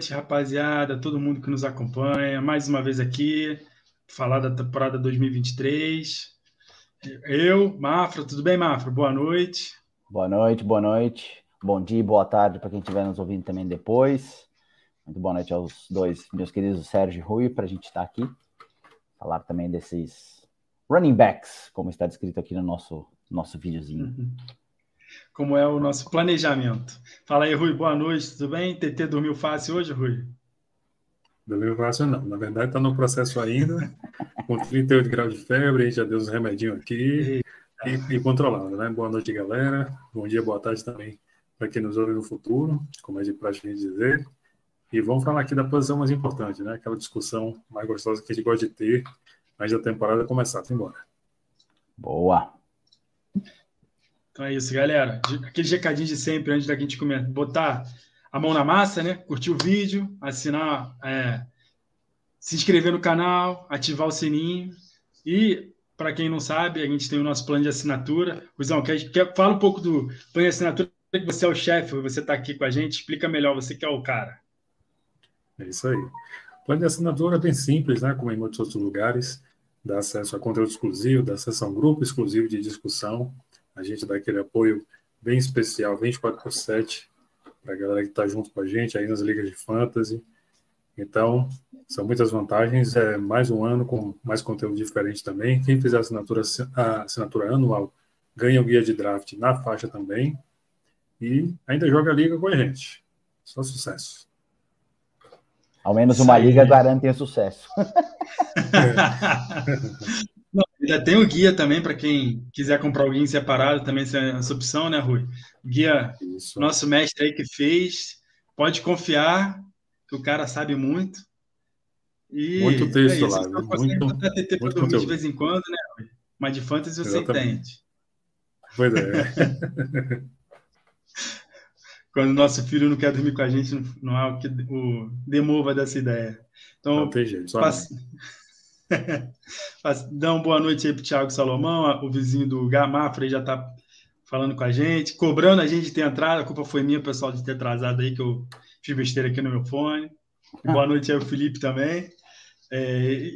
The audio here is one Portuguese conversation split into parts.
Boa noite, rapaziada, todo mundo que nos acompanha. Mais uma vez aqui, falar da temporada 2023. Eu, Mafra, tudo bem, Mafra? Boa noite. Boa noite, boa noite. Bom dia, boa tarde para quem estiver nos ouvindo também depois. Muito boa noite aos dois meus queridos Sérgio e Rui, para a gente estar aqui. Falar também desses running backs, como está descrito aqui no nosso, nosso videozinho. Uhum como é o nosso planejamento. Fala aí, Rui, boa noite, tudo bem? TT dormiu fácil hoje, Rui? Dormiu fácil não, na verdade está no processo ainda, com 38 graus de febre, a gente já deu uns remedinhos aqui e, e controlado, né? Boa noite, galera. Bom dia, boa tarde também para quem nos ouve no futuro, como é de praxe dizer. E vamos falar aqui da posição mais importante, né? Aquela discussão mais gostosa que a gente gosta de ter antes da temporada começar. embora. Boa. Então é isso, galera. Aquele recadinho de sempre, antes da gente começar. Botar a mão na massa, né? Curtir o vídeo, assinar, é, se inscrever no canal, ativar o sininho. E, para quem não sabe, a gente tem o nosso plano de assinatura. Ruzão, quer, quer, fala um pouco do plano de assinatura, que você é o chefe, você está aqui com a gente. Explica melhor, você que é o cara. É isso aí. O plano de assinatura é bem simples, né? Como em muitos outros lugares. Dá acesso a conteúdo exclusivo, dá acesso a um grupo exclusivo de discussão a gente dá aquele apoio bem especial, 24 por 7, para a galera que está junto com a gente aí nas ligas de fantasy. Então, são muitas vantagens. É mais um ano com mais conteúdo diferente também. Quem fizer a assinatura, a assinatura anual ganha o guia de draft na faixa também. E ainda joga a liga com a gente. Só sucesso. Ao menos uma liga garante o sucesso. É. Ainda tem o guia também para quem quiser comprar em separado, também essa opção, né, Rui? Guia, Isso. nosso mestre aí que fez, pode confiar que o cara sabe muito. E muito é texto é lá, muito, muito, muito conteúdo. de vez em quando, né, Rui? Mas de fantasy você Exatamente. entende. Pois é. quando nosso filho não quer dormir com a gente, não há o que o demova dessa ideia. Então, não tem jeito, só. Dá uma boa noite aí para o Thiago Salomão, o vizinho do Gamafra já está falando com a gente, cobrando a gente de ter entrado. A culpa foi minha, pessoal, de ter atrasado aí, que eu fiz besteira aqui no meu fone. Boa noite aí o Felipe também. É,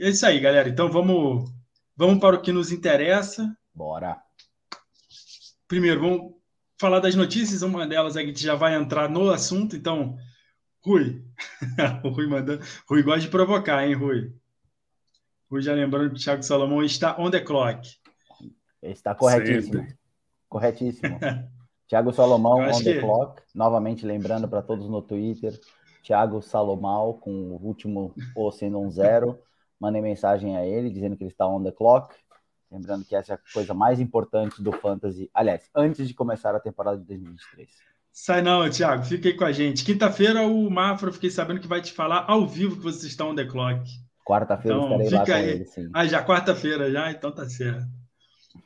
é, isso aí, galera. Então vamos, vamos para o que nos interessa. Bora. Primeiro, vamos falar das notícias. Uma delas é que a gente já vai entrar no assunto. Então, Rui. o Rui mandando. Rui gosta de provocar, hein, Rui? Já lembrando que o Thiago Salomão está on the clock. Está corretíssimo. Sempre. Corretíssimo. Thiago Salomão on the que... clock. Novamente lembrando para todos no Twitter, Thiago Salomão com o último O sendo um zero. Mandei mensagem a ele dizendo que ele está on the clock. Lembrando que essa é a coisa mais importante do Fantasy. Aliás, antes de começar a temporada de 2023. Sai não, Thiago, fica aí com a gente. Quinta-feira o Mafra, fiquei sabendo que vai te falar ao vivo que você está on the clock. Quarta-feira então, estarei lá com aí. ele, sim. Ah, já quarta-feira já, então tá certo.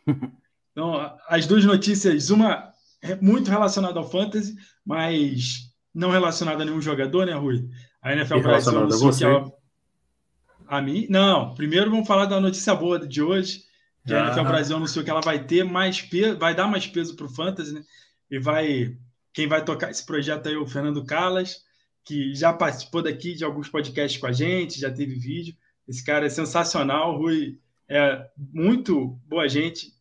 então, as duas notícias, uma é muito relacionada ao fantasy, mas não relacionada a nenhum jogador, né, Rui? A NFL Brasil anunciou que ela... A mim? Não, primeiro vamos falar da notícia boa de hoje, que ah. a NFL Brasil anunciou que ela vai ter mais peso, vai dar mais peso para o fantasy, né? E vai quem vai tocar esse projeto aí é o Fernando Calas que já participou daqui de alguns podcasts com a gente, já teve vídeo. Esse cara é sensacional, Rui é muito boa gente,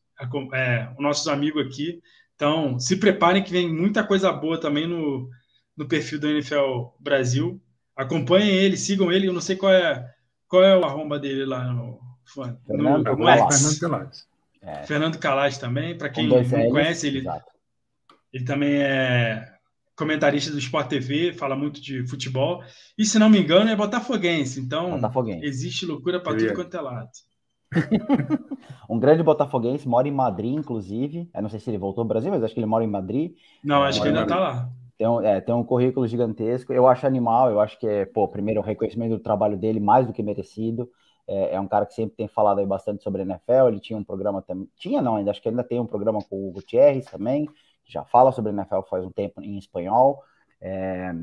é, os nossos amigos aqui. Então, se preparem que vem muita coisa boa também no, no perfil do NFL Brasil. Acompanhem ele, sigam ele. Eu não sei qual é, qual é o arromba dele lá no, no, no Fernando Calais. É. Fernando Calais também, para quem não conhece, ele, ele também é comentarista do Sport TV, fala muito de futebol. E se não me engano, é botafoguense. Então, botafoguense. existe loucura para tudo quanto é lado. um grande botafoguense, mora em Madrid, inclusive. Eu não sei se ele voltou ao Brasil, mas acho que ele mora em Madrid. Não, acho que ainda está lá. Tem um, é, tem um currículo gigantesco. Eu acho animal, eu acho que é, pô, primeiro, o reconhecimento do trabalho dele mais do que merecido. É, é, um cara que sempre tem falado aí bastante sobre a NFL. Ele tinha um programa também. Tinha, não, ainda acho que ainda tem um programa com o Gutierrez também já fala sobre a NFL faz um tempo em espanhol. É,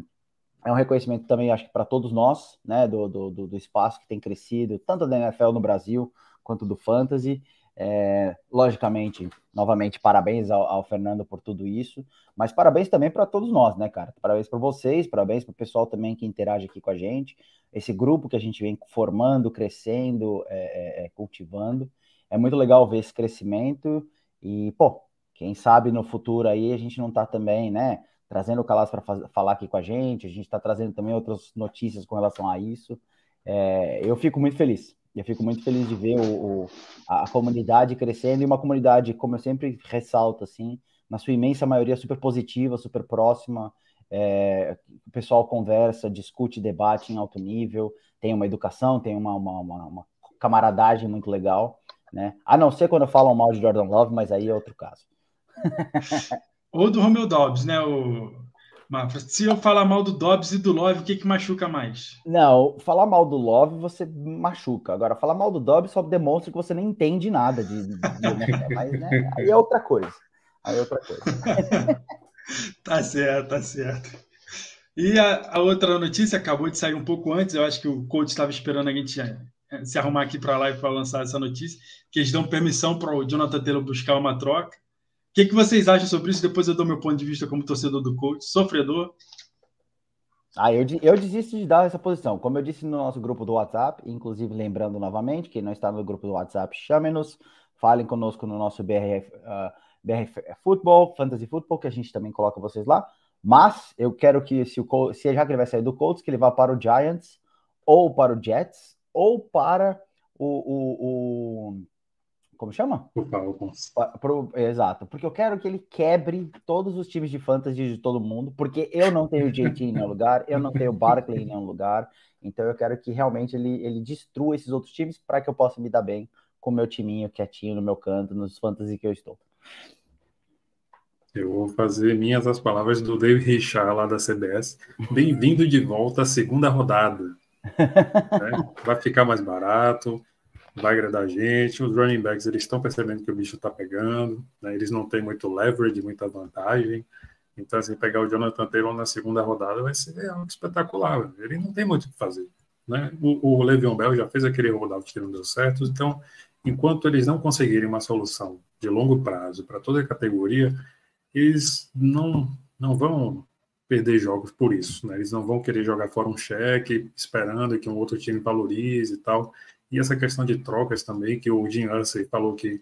é um reconhecimento também, acho que para todos nós, né, do, do, do, espaço que tem crescido, tanto da NFL no Brasil quanto do Fantasy. É, logicamente, novamente, parabéns ao, ao, Fernando por tudo isso, mas parabéns também para todos nós, né, cara? Parabéns para vocês, parabéns para o pessoal também que interage aqui com a gente, esse grupo que a gente vem formando, crescendo, é, é, é cultivando. É muito legal ver esse crescimento e, pô, quem sabe no futuro aí a gente não tá também, né, trazendo o Calas para falar aqui com a gente, a gente está trazendo também outras notícias com relação a isso. É, eu fico muito feliz eu fico muito feliz de ver o, o, a comunidade crescendo e uma comunidade, como eu sempre ressalto, assim, na sua imensa maioria super positiva, super próxima. É, o pessoal conversa, discute, debate em alto nível, tem uma educação, tem uma, uma, uma, uma camaradagem muito legal, né? A não ser quando falam mal de Jordan Love, mas aí é outro caso. Ou do Romeo Dobbs, né? O, se eu falar mal do Dobbs e do Love, o que, que machuca mais? Não, falar mal do Love você machuca. Agora, falar mal do Dobbs só demonstra que você nem entende nada de. de, de? Mas né, aí é outra coisa. Aí é outra coisa. tá certo, tá certo. E a, a, outra notícia acabou de sair um pouco antes. Eu acho que o coach estava esperando a gente eh, se arrumar aqui para a live para lançar essa notícia. Que eles dão permissão para o Jonathan Taylor buscar uma troca que, que vocês acham sobre isso? Depois eu dou meu ponto de vista como torcedor do coach, sofredor. Ah, eu, eu desisto de dar essa posição. Como eu disse no nosso grupo do WhatsApp, inclusive lembrando novamente, quem não está no grupo do WhatsApp, chame-nos, falem conosco no nosso BRF, uh, ah, BRF Football, Fantasy Football, que a gente também coloca vocês lá. Mas eu quero que, se, o, se já que ele vai sair do Colts, que ele vá para o Giants, ou para o Jets, ou para o, o, o como chama? O Falcons. Pro, exato, porque eu quero que ele quebre todos os times de fantasy de todo mundo, porque eu não tenho JT em nenhum lugar, eu não tenho Barkley em nenhum lugar, então eu quero que realmente ele, ele destrua esses outros times para que eu possa me dar bem com o meu timinho quietinho no meu canto, nos fantasy que eu estou. Eu vou fazer minhas as palavras do David Richard lá da CBS. Bem-vindo de volta à segunda rodada. né? Vai ficar mais barato vai agradar a gente. Os running backs eles estão percebendo que o bicho está pegando, né? eles não têm muito leverage, muita vantagem. Então, assim, pegar o Jonathan Taylor na segunda rodada vai ser algo espetacular. Ele não tem muito o que fazer. Né? O, o Le'Veon Bell já fez aquele rollout que não deu certo. Então, enquanto eles não conseguirem uma solução de longo prazo para toda a categoria, eles não, não vão perder jogos por isso. Né? Eles não vão querer jogar fora um cheque esperando que um outro time valorize e tal. E essa questão de trocas também, que o Jim Ursay falou que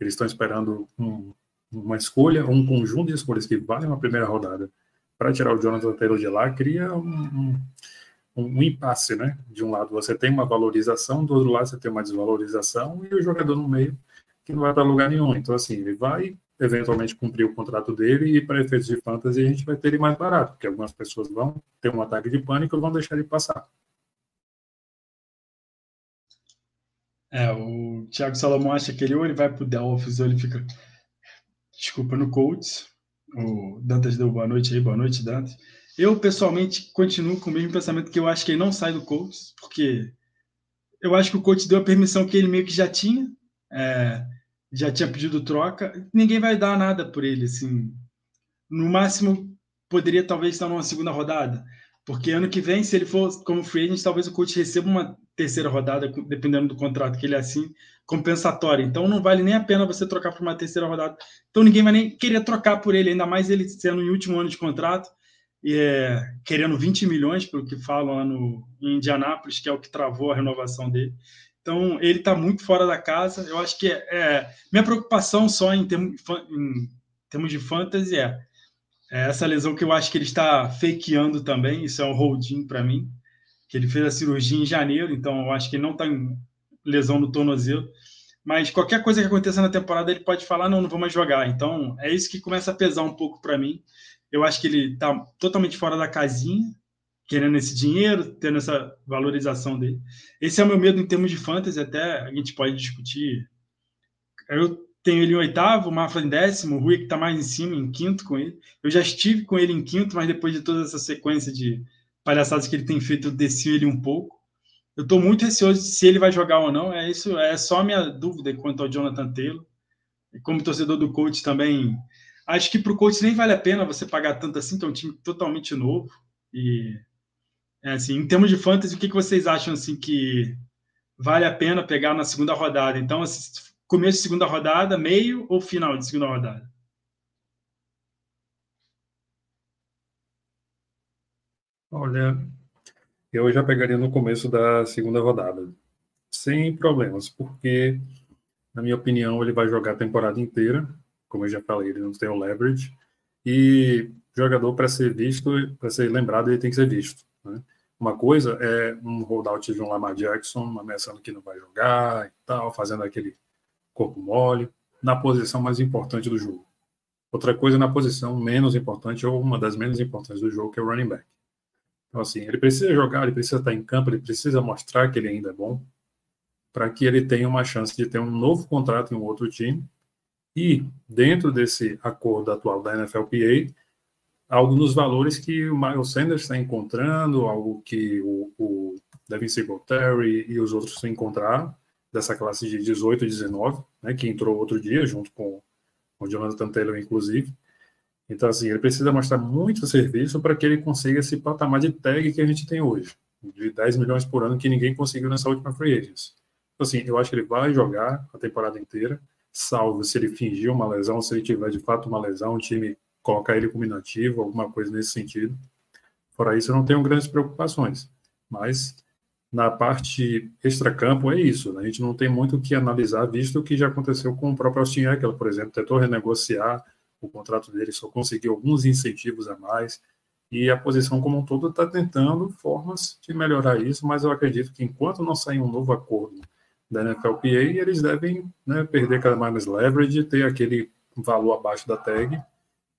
eles estão esperando um, uma escolha, um conjunto de escolhas que valem uma primeira rodada para tirar o Jonathan Taylor de lá, cria um, um, um, impasse, né? De um lado você tem uma valorização, do outro lado você tem uma desvalorização e o jogador no meio que não vai para lugar nenhum. Então, assim, ele vai eventualmente cumprir o contrato dele e para efeitos de fantasy a gente vai ter ele mais barato, porque algumas pessoas vão ter um ataque de pânico e vão deixar ele passar. É, o Thiago Salomão acha que ele ou ele vai pro Delphis ou ele fica. Desculpa, no Colts. O Dantas deu boa noite aí, boa noite, Dantas. Eu, pessoalmente, continuo com o mesmo pensamento que eu acho que ele não sai do Colts, porque eu acho que o Colts deu a permissão que ele meio que já tinha, é, já tinha pedido troca. Ninguém vai dar nada por ele, assim. No máximo, poderia talvez estar numa segunda rodada, porque ano que vem, se ele for como free agent, talvez o Colts receba uma terceira rodada, dependendo do contrato que ele assine, compensatória. Então não vale nem a pena você trocar por uma terceira rodada. Então ninguém vai nem querer trocar por ele, ainda mais ele sendo em último ano de contrato e é, querendo 20 milhões, pelo que falam lá no, em Indianápolis, que é o que travou a renovação dele. Então ele está muito fora da casa. Eu acho que é, é minha preocupação só em termos, em termos de fantasy é, é essa lesão que eu acho que ele está fakeando também. Isso é um holding para mim que ele fez a cirurgia em janeiro, então eu acho que ele não está em lesão no tornozelo. Mas qualquer coisa que aconteça na temporada, ele pode falar: não, não vou mais jogar. Então é isso que começa a pesar um pouco para mim. Eu acho que ele está totalmente fora da casinha, querendo esse dinheiro, tendo essa valorização dele. Esse é o meu medo em termos de fantasy, até a gente pode discutir. Eu tenho ele em oitavo, o Mafra em décimo, o Rui que está mais em cima, em quinto com ele. Eu já estive com ele em quinto, mas depois de toda essa sequência de palhaçadas que ele tem feito, desci ele um pouco. Eu estou muito receoso se ele vai jogar ou não. É isso, é só a minha dúvida quanto ao Jonathan Taylor. E como torcedor do coach também, acho que para o coach nem vale a pena você pagar tanto assim, que é um time totalmente novo. E é assim, em termos de fantasy, o que, que vocês acham assim que vale a pena pegar na segunda rodada? Então, assim, começo de segunda rodada, meio ou final de segunda rodada? Olha, eu já pegaria no começo da segunda rodada, sem problemas, porque, na minha opinião, ele vai jogar a temporada inteira. Como eu já falei, ele não tem o leverage. E jogador, para ser visto, para ser lembrado, ele tem que ser visto. Né? Uma coisa é um holdout de um Lamar Jackson ameaçando que não vai jogar e tal, fazendo aquele corpo mole, na posição mais importante do jogo. Outra coisa na posição menos importante, ou uma das menos importantes do jogo, que é o running back. Então, assim, ele precisa jogar, ele precisa estar em campo, ele precisa mostrar que ele ainda é bom, para que ele tenha uma chance de ter um novo contrato em um outro time. E, dentro desse acordo atual da NFLPA, algo nos valores que o Miles Sanders está encontrando, algo que o, o Devin Singletary e os outros encontraram, dessa classe de 18 e 19, né, que entrou outro dia, junto com, o Jonathan Taylor, inclusive. Então, assim, ele precisa mostrar muito serviço para que ele consiga esse patamar de tag que a gente tem hoje, de 10 milhões por ano, que ninguém conseguiu nessa última free agents. Então, assim, eu acho que ele vai jogar a temporada inteira, salvo se ele fingir uma lesão, se ele tiver de fato uma lesão, o time colocar ele como inativo, alguma coisa nesse sentido. Fora isso, eu não tenho grandes preocupações. Mas na parte extracampo é isso. Né? A gente não tem muito o que analisar, visto o que já aconteceu com o próprio Austin Eckler, por exemplo, tentou renegociar o contrato dele, só conseguiu alguns incentivos a mais. E a posição como um todo está tentando formas de melhorar isso, mas eu acredito que enquanto não sair um novo acordo da NFLPA, eles devem né, perder cada mais leverage, ter aquele valor abaixo da tag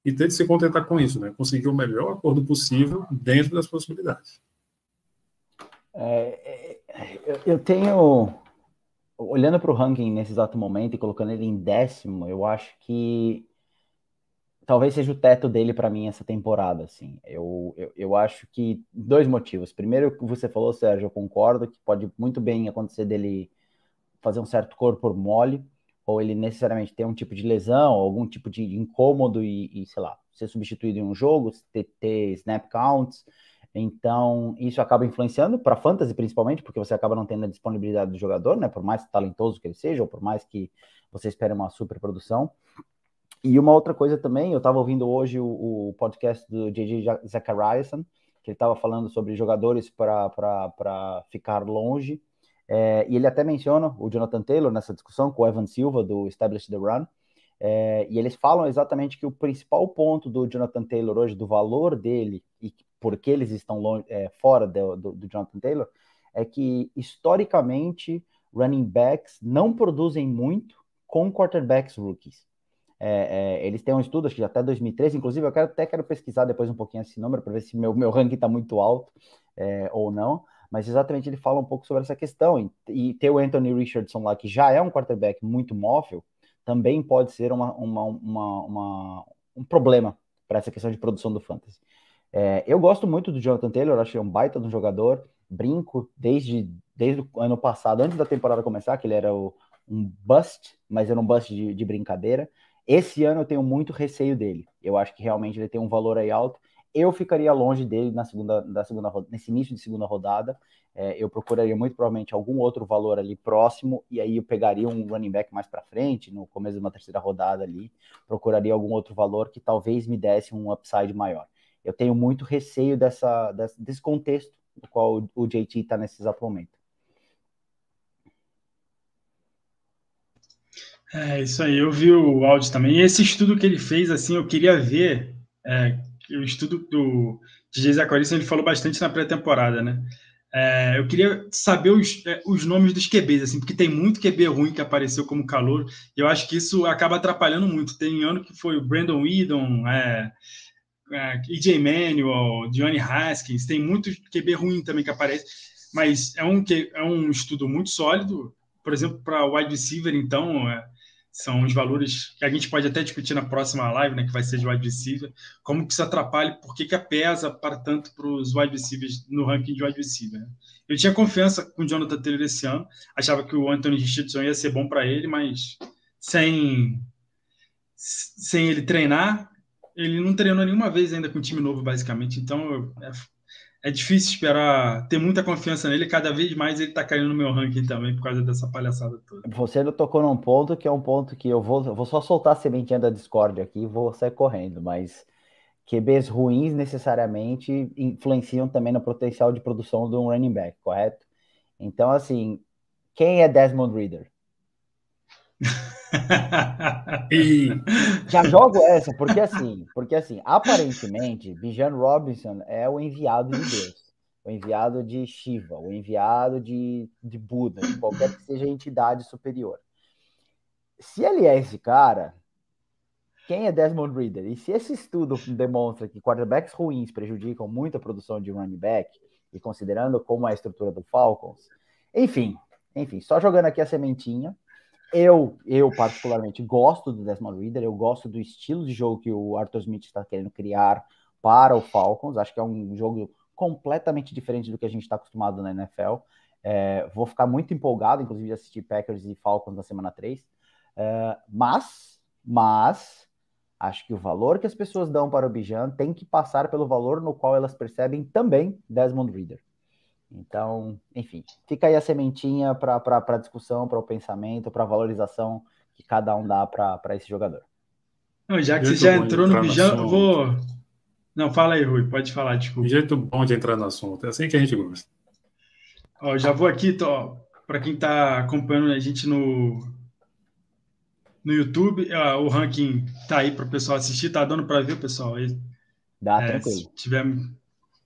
e ter de se contentar com isso, né? Conseguir o melhor acordo possível dentro das possibilidades. É, é eu tenho, olhando para o ranking nesse exato momento e colocando ele em décimo, eu acho que talvez seja o teto dele para mim essa temporada, assim. Eu, eu, eu, acho que dois motivos. Primeiro, que você falou, Sérgio, eu concordo que pode muito bem acontecer dele fazer um certo corpo mole, ou ele necessariamente ter um tipo de lesão, algum tipo de incômodo e, e sei lá, ser substituído em um jogo, ter, ter snap counts. Então, isso acaba influenciando para fantasy principalmente, porque você acaba não tendo a disponibilidade do jogador, né? Por mais talentoso que ele seja, ou por mais que você espere uma super produção. E uma outra coisa também, eu estava ouvindo hoje o, o, podcast do JJ Zachariason, que ele estava falando sobre jogadores para ficar longe é, e ele até menciona o Jonathan Taylor nessa discussão com o Evan Silva do Establish the Run. É, e eles falam exatamente que o principal ponto do Jonathan Taylor hoje, do valor dele e por que eles estão longe, é, fora do, do, do, Jonathan Taylor, é que historicamente running backs não produzem muito com quarterbacks rookies. É, é, eles têm um estudo, acho que até 2013, inclusive eu quero, até quero pesquisar depois um pouquinho esse número para ver se meu, meu ranking está muito alto é, ou não mas exatamente ele fala um pouco sobre essa questão. E, e, ter o Anthony Richardson lá, que já é um quarterback muito móvel, também pode ser uma, uma, uma, uma um problema para essa questão de produção do fantasy. É, eu gosto muito do Jonathan Taylor, acho que é um baita de um jogador, brinco desde, desde o ano passado, antes da temporada começar, que ele era o, um bust, mas era um bust de, de brincadeira. Esse ano eu tenho muito receio dele. Eu acho que realmente ele tem um valor aí alto eu ficaria longe dele na segunda, da segunda, nesse início de segunda rodada. É, eu procuraria muito provavelmente algum outro valor ali próximo, e aí eu pegaria um running back mais para frente, no começo de uma terceira rodada ali, procuraria algum outro valor que talvez me desse um upside maior. Eu tenho muito receio dessa, desse contexto no qual o JT está nesse exato momento. É isso aí, eu vi o áudio também. E esse estudo que ele fez, assim, eu queria ver é, o estudo do DJ Zacarias, ele falou bastante na pré-temporada, né? É, eu queria saber os, é, os nomes dos QBs, assim, porque tem muito QB ruim que apareceu como calor, e eu acho que isso acaba atrapalhando muito. Tem ano que foi o Brandon Whedon, é, é, EJ Manuel, Johnny Haskins, tem muito QB ruim também que aparece, mas é um, é um estudo muito sólido, por exemplo, para wide receiver, então, é, são os valores que a gente pode até discutir na próxima live, né, que vai ser de wide receiver, como que isso atrapalha, por que, que pesa para tanto para os wide receivers no ranking de wide receiver. Né? Eu tinha confiança com o Jonathan Taylor esse ano, achava que o Anthony Richardson ia ser bom para ele, mas sem, sem ele treinar, ele não treinou nenhuma vez ainda com um time novo, basicamente, então eu, é, difícil esperar, ter muita confiança nele. Cada vez mais ele está caindo no meu ranking também por causa dessa palhaçada toda. Você não tocou num ponto que é um ponto que eu vou, eu vou só soltar a sementinha da Discord aqui e vou sair correndo, mas QBs ruins necessariamente influenciam também no potencial de produção de um running back, correto? Então, assim, quem é Desmond Reader? e já jogo essa, porque assim, porque assim, aparentemente, Bijan Robinson é o enviado de Deus, o enviado de Shiva, o enviado de, de Buda, de qualquer que seja a entidade superior. Se ele é esse cara, quem é Desmond Reader? E se esse estudo demonstra que quarterbacks ruins prejudicam muito a produção de running back, e considerando como é a estrutura do Falcons, enfim, enfim, só jogando aqui a sementinha, eu, eu particularmente gosto do Desmond Reader, eu gosto do estilo de jogo que o Arthur Smith está querendo criar para o Falcons. Acho que é um jogo completamente diferente do que a gente está acostumado na NFL. É, vou ficar muito empolgado, inclusive, de assistir Packers e Falcons na semana 3. É, mas, mas, acho que o valor que as pessoas dão para o Bijan tem que passar pelo valor no qual elas percebem também Desmond Reader. Então, enfim, fica aí a sementinha para a discussão, para o pensamento, para a valorização que cada um dá para esse jogador. Não, já que você já entrou no Bijão, eu vou. Não, fala aí, Rui, pode falar, desculpa. Um jeito bom de entrar no assunto, é assim que a gente gosta. Ó, já vou aqui, para quem está acompanhando a gente no, no YouTube, ó, o ranking tá aí para o pessoal assistir, tá dando para ver, pessoal? Dá, é, tranquilo. Se tiver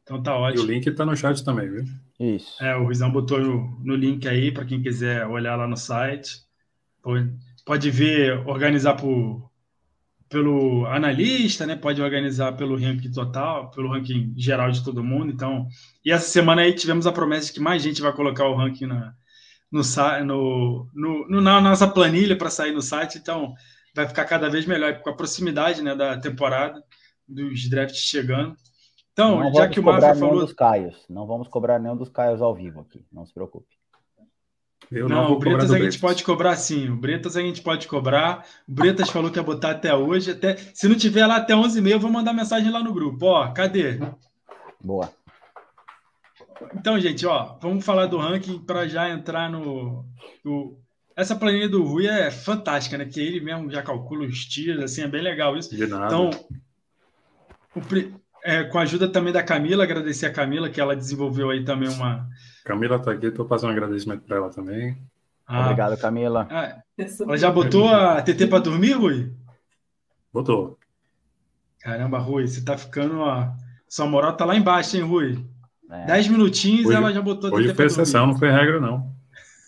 então tá ótimo. E o link está no chat também, viu? Isso. É, o Ruizão botou no, no link aí para quem quiser olhar lá no site. Pode, pode ver, organizar por, pelo analista, né? Pode organizar pelo ranking total, pelo ranking geral de todo mundo. Então, e essa semana aí tivemos a promessa de que mais gente vai colocar o ranking na, no, no, no, no na nossa planilha para sair no site. Então, vai ficar cada vez melhor com a proximidade né, da temporada, dos drafts chegando. Então, não já que o Mafia falou. dos Caios. Não vamos cobrar nenhum dos Caios ao vivo aqui, não se preocupe. Eu não, não o Bretas a gente pode cobrar sim. O Bretas a gente pode cobrar. O Bretas falou que ia botar até hoje. Até... Se não tiver lá até 11h30, eu vou mandar mensagem lá no grupo. Ó, cadê? Boa. Então, gente, ó, vamos falar do ranking para já entrar no, no, Essa planilha do Rui é fantástica, né? Que ele mesmo já calcula os tiros, assim, é bem legal isso. De nada. Então, o, é, com a ajuda também da Camila, agradecer a Camila, que ela desenvolveu aí também uma. Camila está aqui, estou fazendo um agradecimento para ela também. Ah, Obrigado, Camila. Ah, ela já botou a TT para dormir, Rui? Botou. Caramba, Rui, você tá ficando. Ó... Sua moral tá lá embaixo, hein, Rui? É. Dez minutinhos hoje, ela já botou a TT Hoje foi exceção, não foi regra, não.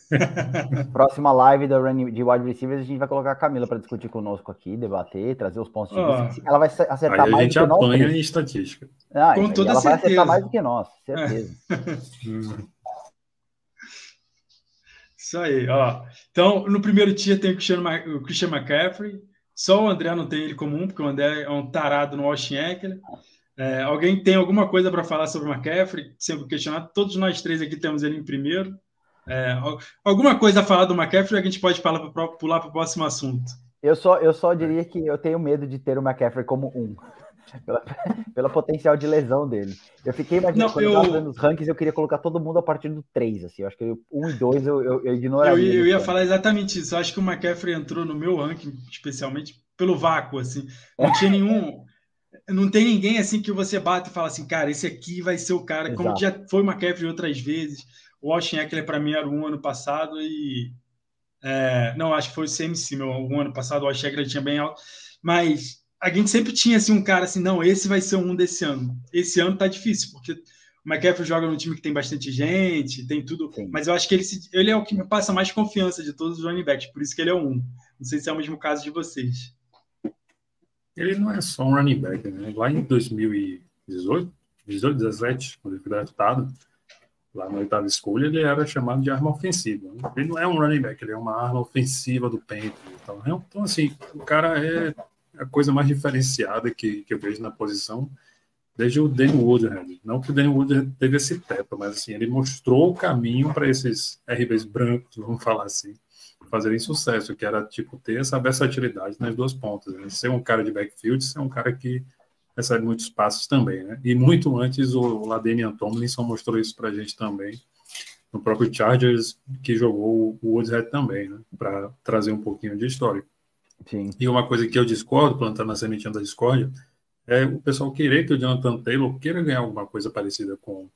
Próxima live da Run de wide receivers, a gente vai colocar a Camila para discutir conosco aqui, debater, trazer os pontos de vista. Ela vai acertar mais do que nós. A gente apanha em estatística. Ah, Com toda ela certeza. vai acertar mais do que nós, certeza. Isso aí, ó. Então, no primeiro dia tem o Christian, o Christian McCaffrey. Só o André não tem ele comum, porque o André é um tarado no Washington Eckler. É, alguém tem alguma coisa para falar sobre o McCaffrey? Sempre questionado. Todos nós três aqui temos ele em primeiro. É, alguma coisa a falar do McCaffrey, a gente pode falar pra, pular para o próximo assunto. Eu só, eu só diria que eu tenho medo de ter o McCaffrey como um. Pela, pela potencial de lesão dele. Eu fiquei imaginando, quando eu nos rankings, eu queria colocar todo mundo a partir do 3, assim. Eu acho que o 1 e 2 eu, eu, eu ignoraria. Eu, eu ia falar exatamente isso. Eu acho que o McCaffrey entrou no meu ranking, especialmente pelo vácuo, assim. Não tinha nenhum... Não tem ninguém assim que você bate e fala assim, cara, esse aqui vai ser o cara, Exato. como já foi o McCaffrey outras vezes o Austin Eckler, para mim, era um ano passado e. É, não, acho que foi o CMC, meu, um ano passado, o Austin Eckler tinha bem alto. Mas a gente sempre tinha assim, um cara assim, não, esse vai ser um desse ano. Esse ano tá difícil, porque o McCaffrey joga num time que tem bastante gente, tem tudo. Sim. Mas eu acho que ele, ele é o que me passa mais confiança de todos os running backs, por isso que ele é um. Não sei se é o mesmo caso de vocês. Ele não é só um running back, né? Lá em 2018, 18, 17, quando ele foi draftado, lá na oitava escolha, ele era chamado de arma ofensiva. Ele não é um running back, ele é uma arma ofensiva do Panthers. Então, então, assim, o cara é a coisa mais diferenciada que, que eu vejo na posição desde o Daniel Woodhead. Não que o Daniel Woodhead teve esse teto, mas assim, ele mostrou o caminho para esses RBs brancos, vamos falar assim, fazerem sucesso, que era tipo ter essa versatilidade nas duas pontas. Né? Ser um cara de backfield, ser um cara que recebe muitos passos também, né? E muito antes o Ladenian Tomlinson mostrou isso para a gente também, no próprio Chargers, que jogou o Woodshead também, né? Para trazer um pouquinho de história. Sim. E uma coisa que eu discordo, plantando a sementinha da discórdia, é o pessoal querer que o Jonathan Taylor queira ganhar alguma coisa parecida com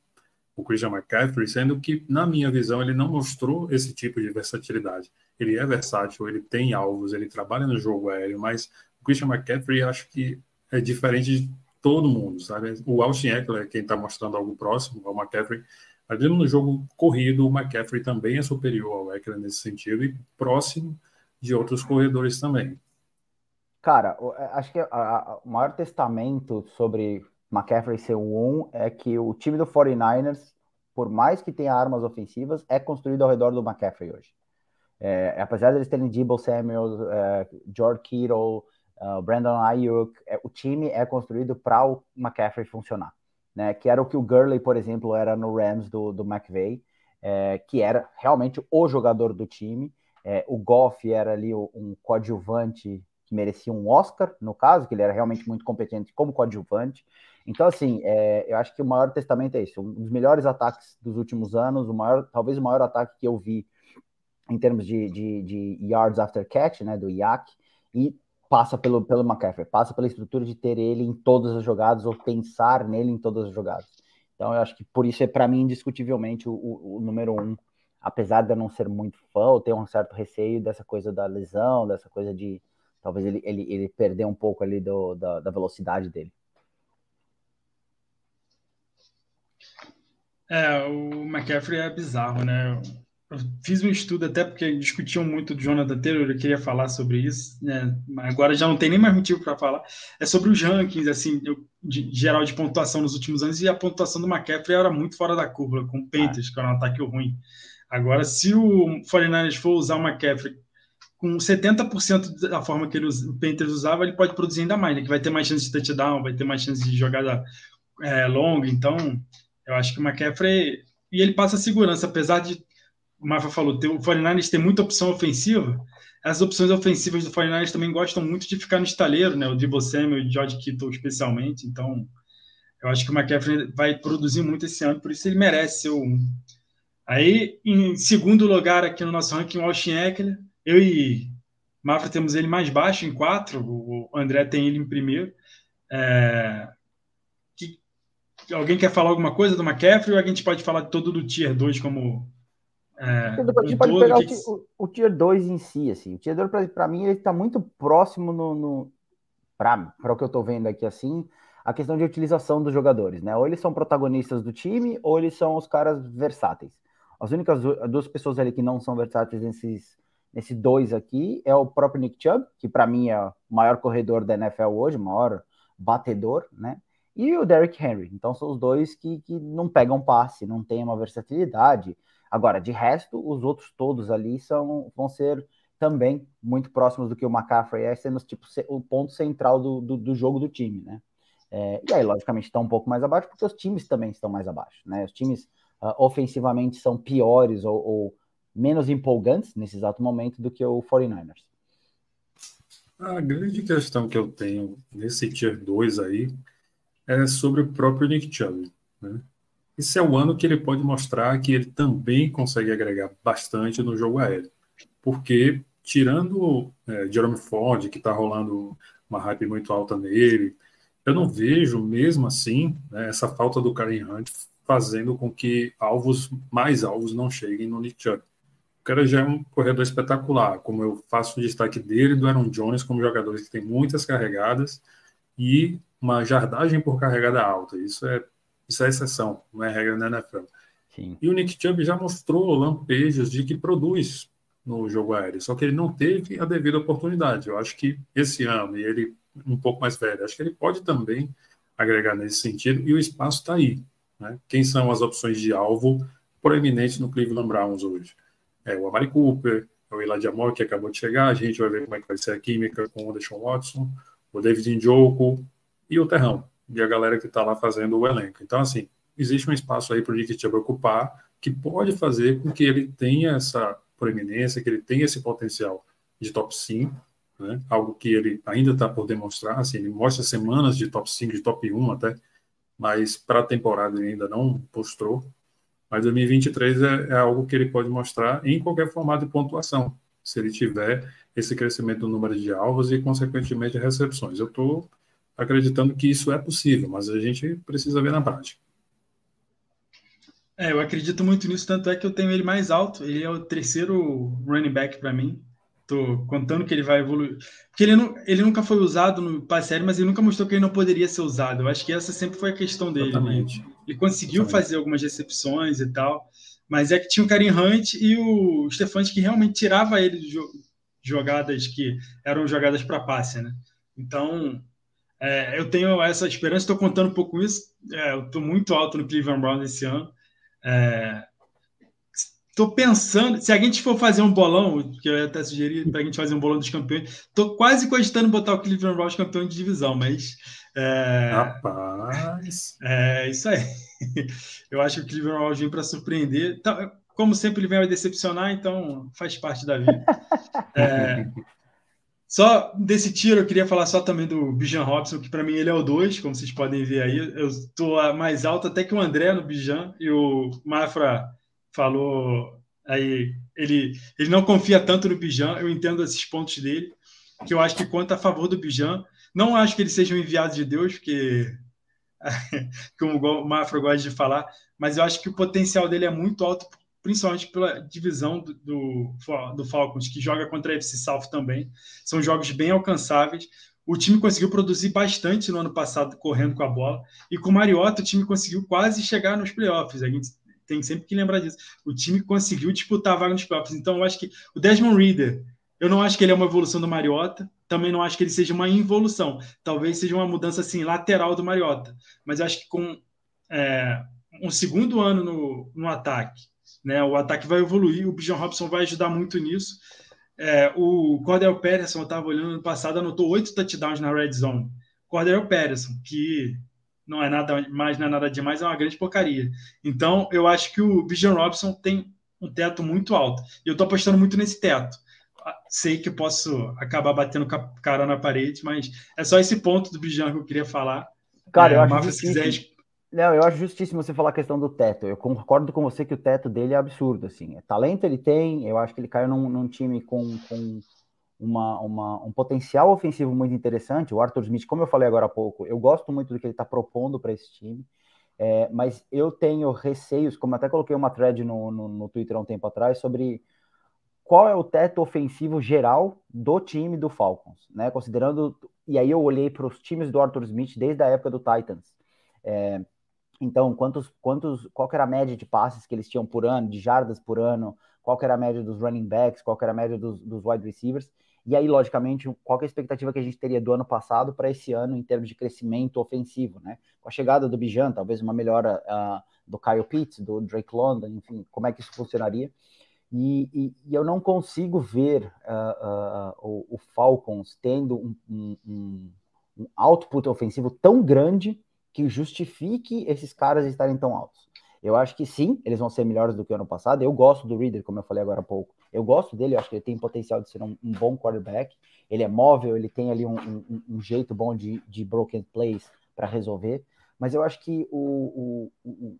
o Christian McCaffrey, sendo que, na minha visão, ele não mostrou esse tipo de versatilidade. Ele é versátil, ele tem alvos, ele trabalha no jogo aéreo, mas o Christian McCaffrey acho que é diferente de todo mundo, sabe? O Austin Eckler, quem está mostrando algo próximo ao McCaffrey, ali no jogo corrido, o McCaffrey também é superior ao Eckler nesse sentido e próximo de outros corredores também. Cara, é, acho que o maior testamento sobre McCaffrey ser um 1 é que o time do 49ers, por mais que tenha armas ofensivas, é construído ao redor do McCaffrey hoje. É, apesar deles terem Debo Samuel, é, George Kittle, uh, Brandon Ayuk, é, o time é construído para o McCaffrey funcionar. Né, que era o que o Gurley, por exemplo, era no Rams do, do McVay, é, que era realmente o jogador do time. É, o Goff era ali um coadjuvante que merecia um Oscar, no caso, que ele era realmente muito competente como coadjuvante. Então, assim, é, eu acho que o maior testamento é isso. Um dos melhores ataques dos últimos anos, o maior, talvez o maior ataque que eu vi em termos de, de, de yards after catch, né, do IAC, e passa pelo, pelo McCaffrey, passa pela estrutura de ter ele em todas as jogadas ou pensar nele em todas as jogadas. Então, eu acho que por isso é, para mim, indiscutivelmente, o, o, número um, apesar de eu não ser muito fã, ou ter um certo receio dessa coisa da lesão, dessa coisa de talvez ele, ele, ele perder um pouco ali do, da, da velocidade dele. É, o McCaffrey é bizarro, né? Eu fiz um estudo até porque discutiam muito do Jonathan Taylor, eu queria falar sobre isso, né? Agora já não tem nem mais motivo para falar. É sobre os rankings, assim, de, geral de pontuação nos últimos anos, e a pontuação do McCaffrey era muito fora da curva, com o Panthers, ah. que era um ataque ruim. Agora, se o 49ers for usar o McCaffrey com 70% da forma que ele, o Panthers usava, ele pode produzir ainda mais, né? Que vai ter mais chance de touchdown, vai ter mais chance de jogada é, longa. Então, eu acho que o McCaffrey. E ele passa segurança, apesar de. O Mafa falou, o 49ers tem muita opção ofensiva. As opções ofensivas do 49ers também gostam muito de ficar no estaleiro, né? O Debo Samuel e o George Kittle, especialmente. Então, eu acho que o McCaffrey vai produzir muito esse ano, por isso ele merece ser o. Aí, em segundo lugar aqui no nosso ranking, o Austin Eckler eu e Mafra temos ele mais baixo em quatro, o André tem ele em primeiro. É... Que... Alguém quer falar alguma coisa do McCaffrey ou a gente pode falar todo do Tier 2 como. É, a gente pode pegar que... o, o, Tier 2 em si, assim. O Tier 2, para mim, ele está muito próximo no. no... Para o que eu estou vendo aqui, assim, a questão de utilização dos jogadores, né? Ou eles são protagonistas do time, ou eles são os caras versáteis. As únicas duas pessoas ali que não são versáteis nesses Nesse dois aqui é o próprio Nick Chubb, que para mim é o maior corredor da NFL hoje, o maior batedor, né? E o Derrick Henry. Então são os dois que, que não pegam passe, não tem uma versatilidade. Agora, de resto, os outros todos ali são, vão ser também muito próximos do que o McCaffrey é, sendo tipo, o ponto central do, do, do jogo do time, né? É, e aí, logicamente, estão um pouco mais abaixo, porque os times também estão mais abaixo, né? Os times uh, ofensivamente são piores ou, ou menos empolgantes nesse exato momento do que o 49ers. A grande questão que eu tenho nesse Tier 2 aí é sobre o próprio Nick Chubb. Né? Esse é o ano que ele pode mostrar que ele também consegue agregar bastante no jogo aéreo. Porque, tirando é, Jerome Ford, que está rolando uma hype muito alta nele, eu não vejo, mesmo assim, né, essa falta do Karen Hunt fazendo com que alvos, mais alvos não cheguem no Nick Chubb cara já é um corredor espetacular, como eu faço o destaque dele e do Aaron Jones como jogadores que têm muitas carregadas e uma jardagem por carregada alta. Isso é, isso é exceção, não é regra na NFL. Sim. E o Nick Chubb já mostrou lampejos de que produz no jogo aéreo, só que ele não teve a devida oportunidade. Eu acho que esse ano, e ele um pouco mais velho, acho que ele pode também agregar nesse sentido, e o espaço está aí. Né? Quem são as opções de alvo proeminentes no Cleveland Browns hoje? é o Amari Cooper, é o Elijah Moore, que acabou de chegar, a gente vai ver como é que vai ser a química com o Deshaun Watson, o David Njoku e o Terrão, e a galera que está lá fazendo o elenco. Então, assim, existe um espaço aí para o Chubb ocupar que pode fazer com que ele tenha essa proeminência, que ele tenha esse potencial de top 5, né? algo que ele ainda está por demonstrar. Assim, ele mostra semanas de top 5, de top 1 até, mas para a temporada ele ainda não mostrou. Mas 2023 é, é algo que ele pode mostrar em qualquer formato de pontuação, se ele tiver esse crescimento do número de alvos e, consequentemente, recepções. Eu estou acreditando que isso é possível, mas a gente precisa ver na prática. É, eu acredito muito nisso, tanto é que eu tenho ele mais alto. Ele é o terceiro running back para mim. Tô contando que ele vai evoluir. Porque ele, não, ele nunca foi usado no passe aéreo, mas ele nunca mostrou que ele não poderia ser usado. Eu acho que essa sempre foi a questão dele. Né? Ele conseguiu Exatamente. fazer algumas recepções e tal, mas é que tinha o Karim Hunt e o Stefante que realmente tirava ele de jogadas que eram jogadas para passe, né? Então, é, eu tenho essa esperança, estou contando um pouco isso. É, eu estou muito alto no Cleveland Browns esse ano. É, Tô pensando, se a gente for fazer um bolão, que eu até sugeri para a gente fazer um bolão dos campeões, tô quase cogitando botar o Cleveland Browns campeão de divisão, mas. É, Rapaz! É isso aí. Eu acho que o Cleveland Browns vem para surpreender. Então, como sempre, ele vem a decepcionar, então faz parte da vida. É, só desse tiro, eu queria falar só também do Bijan Robson, que para mim ele é o 2, como vocês podem ver aí. Eu estou mais alto até que o André no Bijan e o Mafra falou aí, ele, ele não confia tanto no Bijan, eu entendo esses pontos dele, que eu acho que conta a favor do Bijan. Não acho que ele seja um enviado de Deus, porque, como o Mafra gosta de falar, mas eu acho que o potencial dele é muito alto, principalmente pela divisão do, do, do Falcons, que joga contra a FC South também. São jogos bem alcançáveis. O time conseguiu produzir bastante no ano passado correndo com a bola. E com o Mariota, o time conseguiu quase chegar nos playoffs. A gente tem sempre que lembrar disso. O time conseguiu disputar a vaga nos playoffs. Então, eu acho que o Desmond Reader, eu não acho que ele é uma evolução do Mariota, também não acho que ele seja uma involução. Talvez seja uma mudança assim lateral do Mariota. Mas eu acho que com é, um segundo ano no, no ataque, né, o ataque vai evoluir, o Bijan Robson vai ajudar muito nisso. É, o Cordell Patterson, eu estava olhando no passado, anotou oito touchdowns na red zone. Cordell Patterson, que não é nada mais, não é nada demais, é uma grande porcaria. Então, eu acho que o Bijan Robson tem um teto muito alto. E eu estou apostando muito nesse teto. Ah, sei que posso acabar batendo cara na parede, mas é só esse ponto do Bijan que eu queria falar. Cara, é, eu acho Mafra, se quiser... Não, eu acho justíssimo você falar a questão do teto. Eu concordo com você que o teto dele é absurdo, assim. É talento ele tem, eu acho que ele caiu num, num time com, com uma, uma, um potencial ofensivo muito interessante. O Arthur Smith, como eu falei agora há pouco, eu gosto muito do que ele está propondo para esse time, é, mas eu tenho receios, como até coloquei uma thread no, no, no, Twitter há um tempo atrás, sobre qual é o teto ofensivo geral do time do Falcons, né? Considerando, e aí eu olhei para os times do Arthur Smith desde a época do Titans. É, então, quantos, quantos, qual era a média de passes que eles tinham por ano, de jardas por ano, qual era a média dos running backs, qual era a média dos, dos wide receivers, e aí, logicamente, qual é a expectativa que a gente teria do ano passado para esse ano em termos de crescimento ofensivo, né? Com a chegada do Bijan, talvez uma melhora uh, do Kyle Pitts, do Drake London, enfim, como é que isso funcionaria? E, e, e eu não consigo ver uh, uh, o, o, Falcons tendo um, um, um, um output ofensivo tão grande que justifique esses caras estarem tão altos. Eu acho que sim, eles vão ser melhores do que o ano passado. Eu gosto do Reader, como eu falei agora há pouco. Eu gosto dele, eu acho que ele tem potencial de ser um, um bom quarterback. Ele é móvel, ele tem ali um, um, um jeito bom de, de broken plays para resolver. Mas eu acho que o, o, o,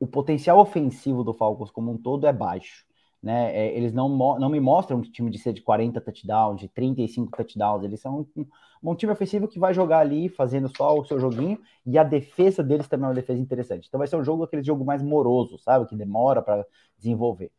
o potencial ofensivo do Falcons como um todo é baixo. Né? É, eles não, não me mostram um time de ser de 40 touchdowns, de 35 touchdowns. Eles são um, um, time ofensivo que vai jogar ali fazendo só o seu joguinho e a defesa deles também é uma defesa interessante. Então vai ser um jogo aquele jogo mais moroso, sabe? Que demora para desenvolver.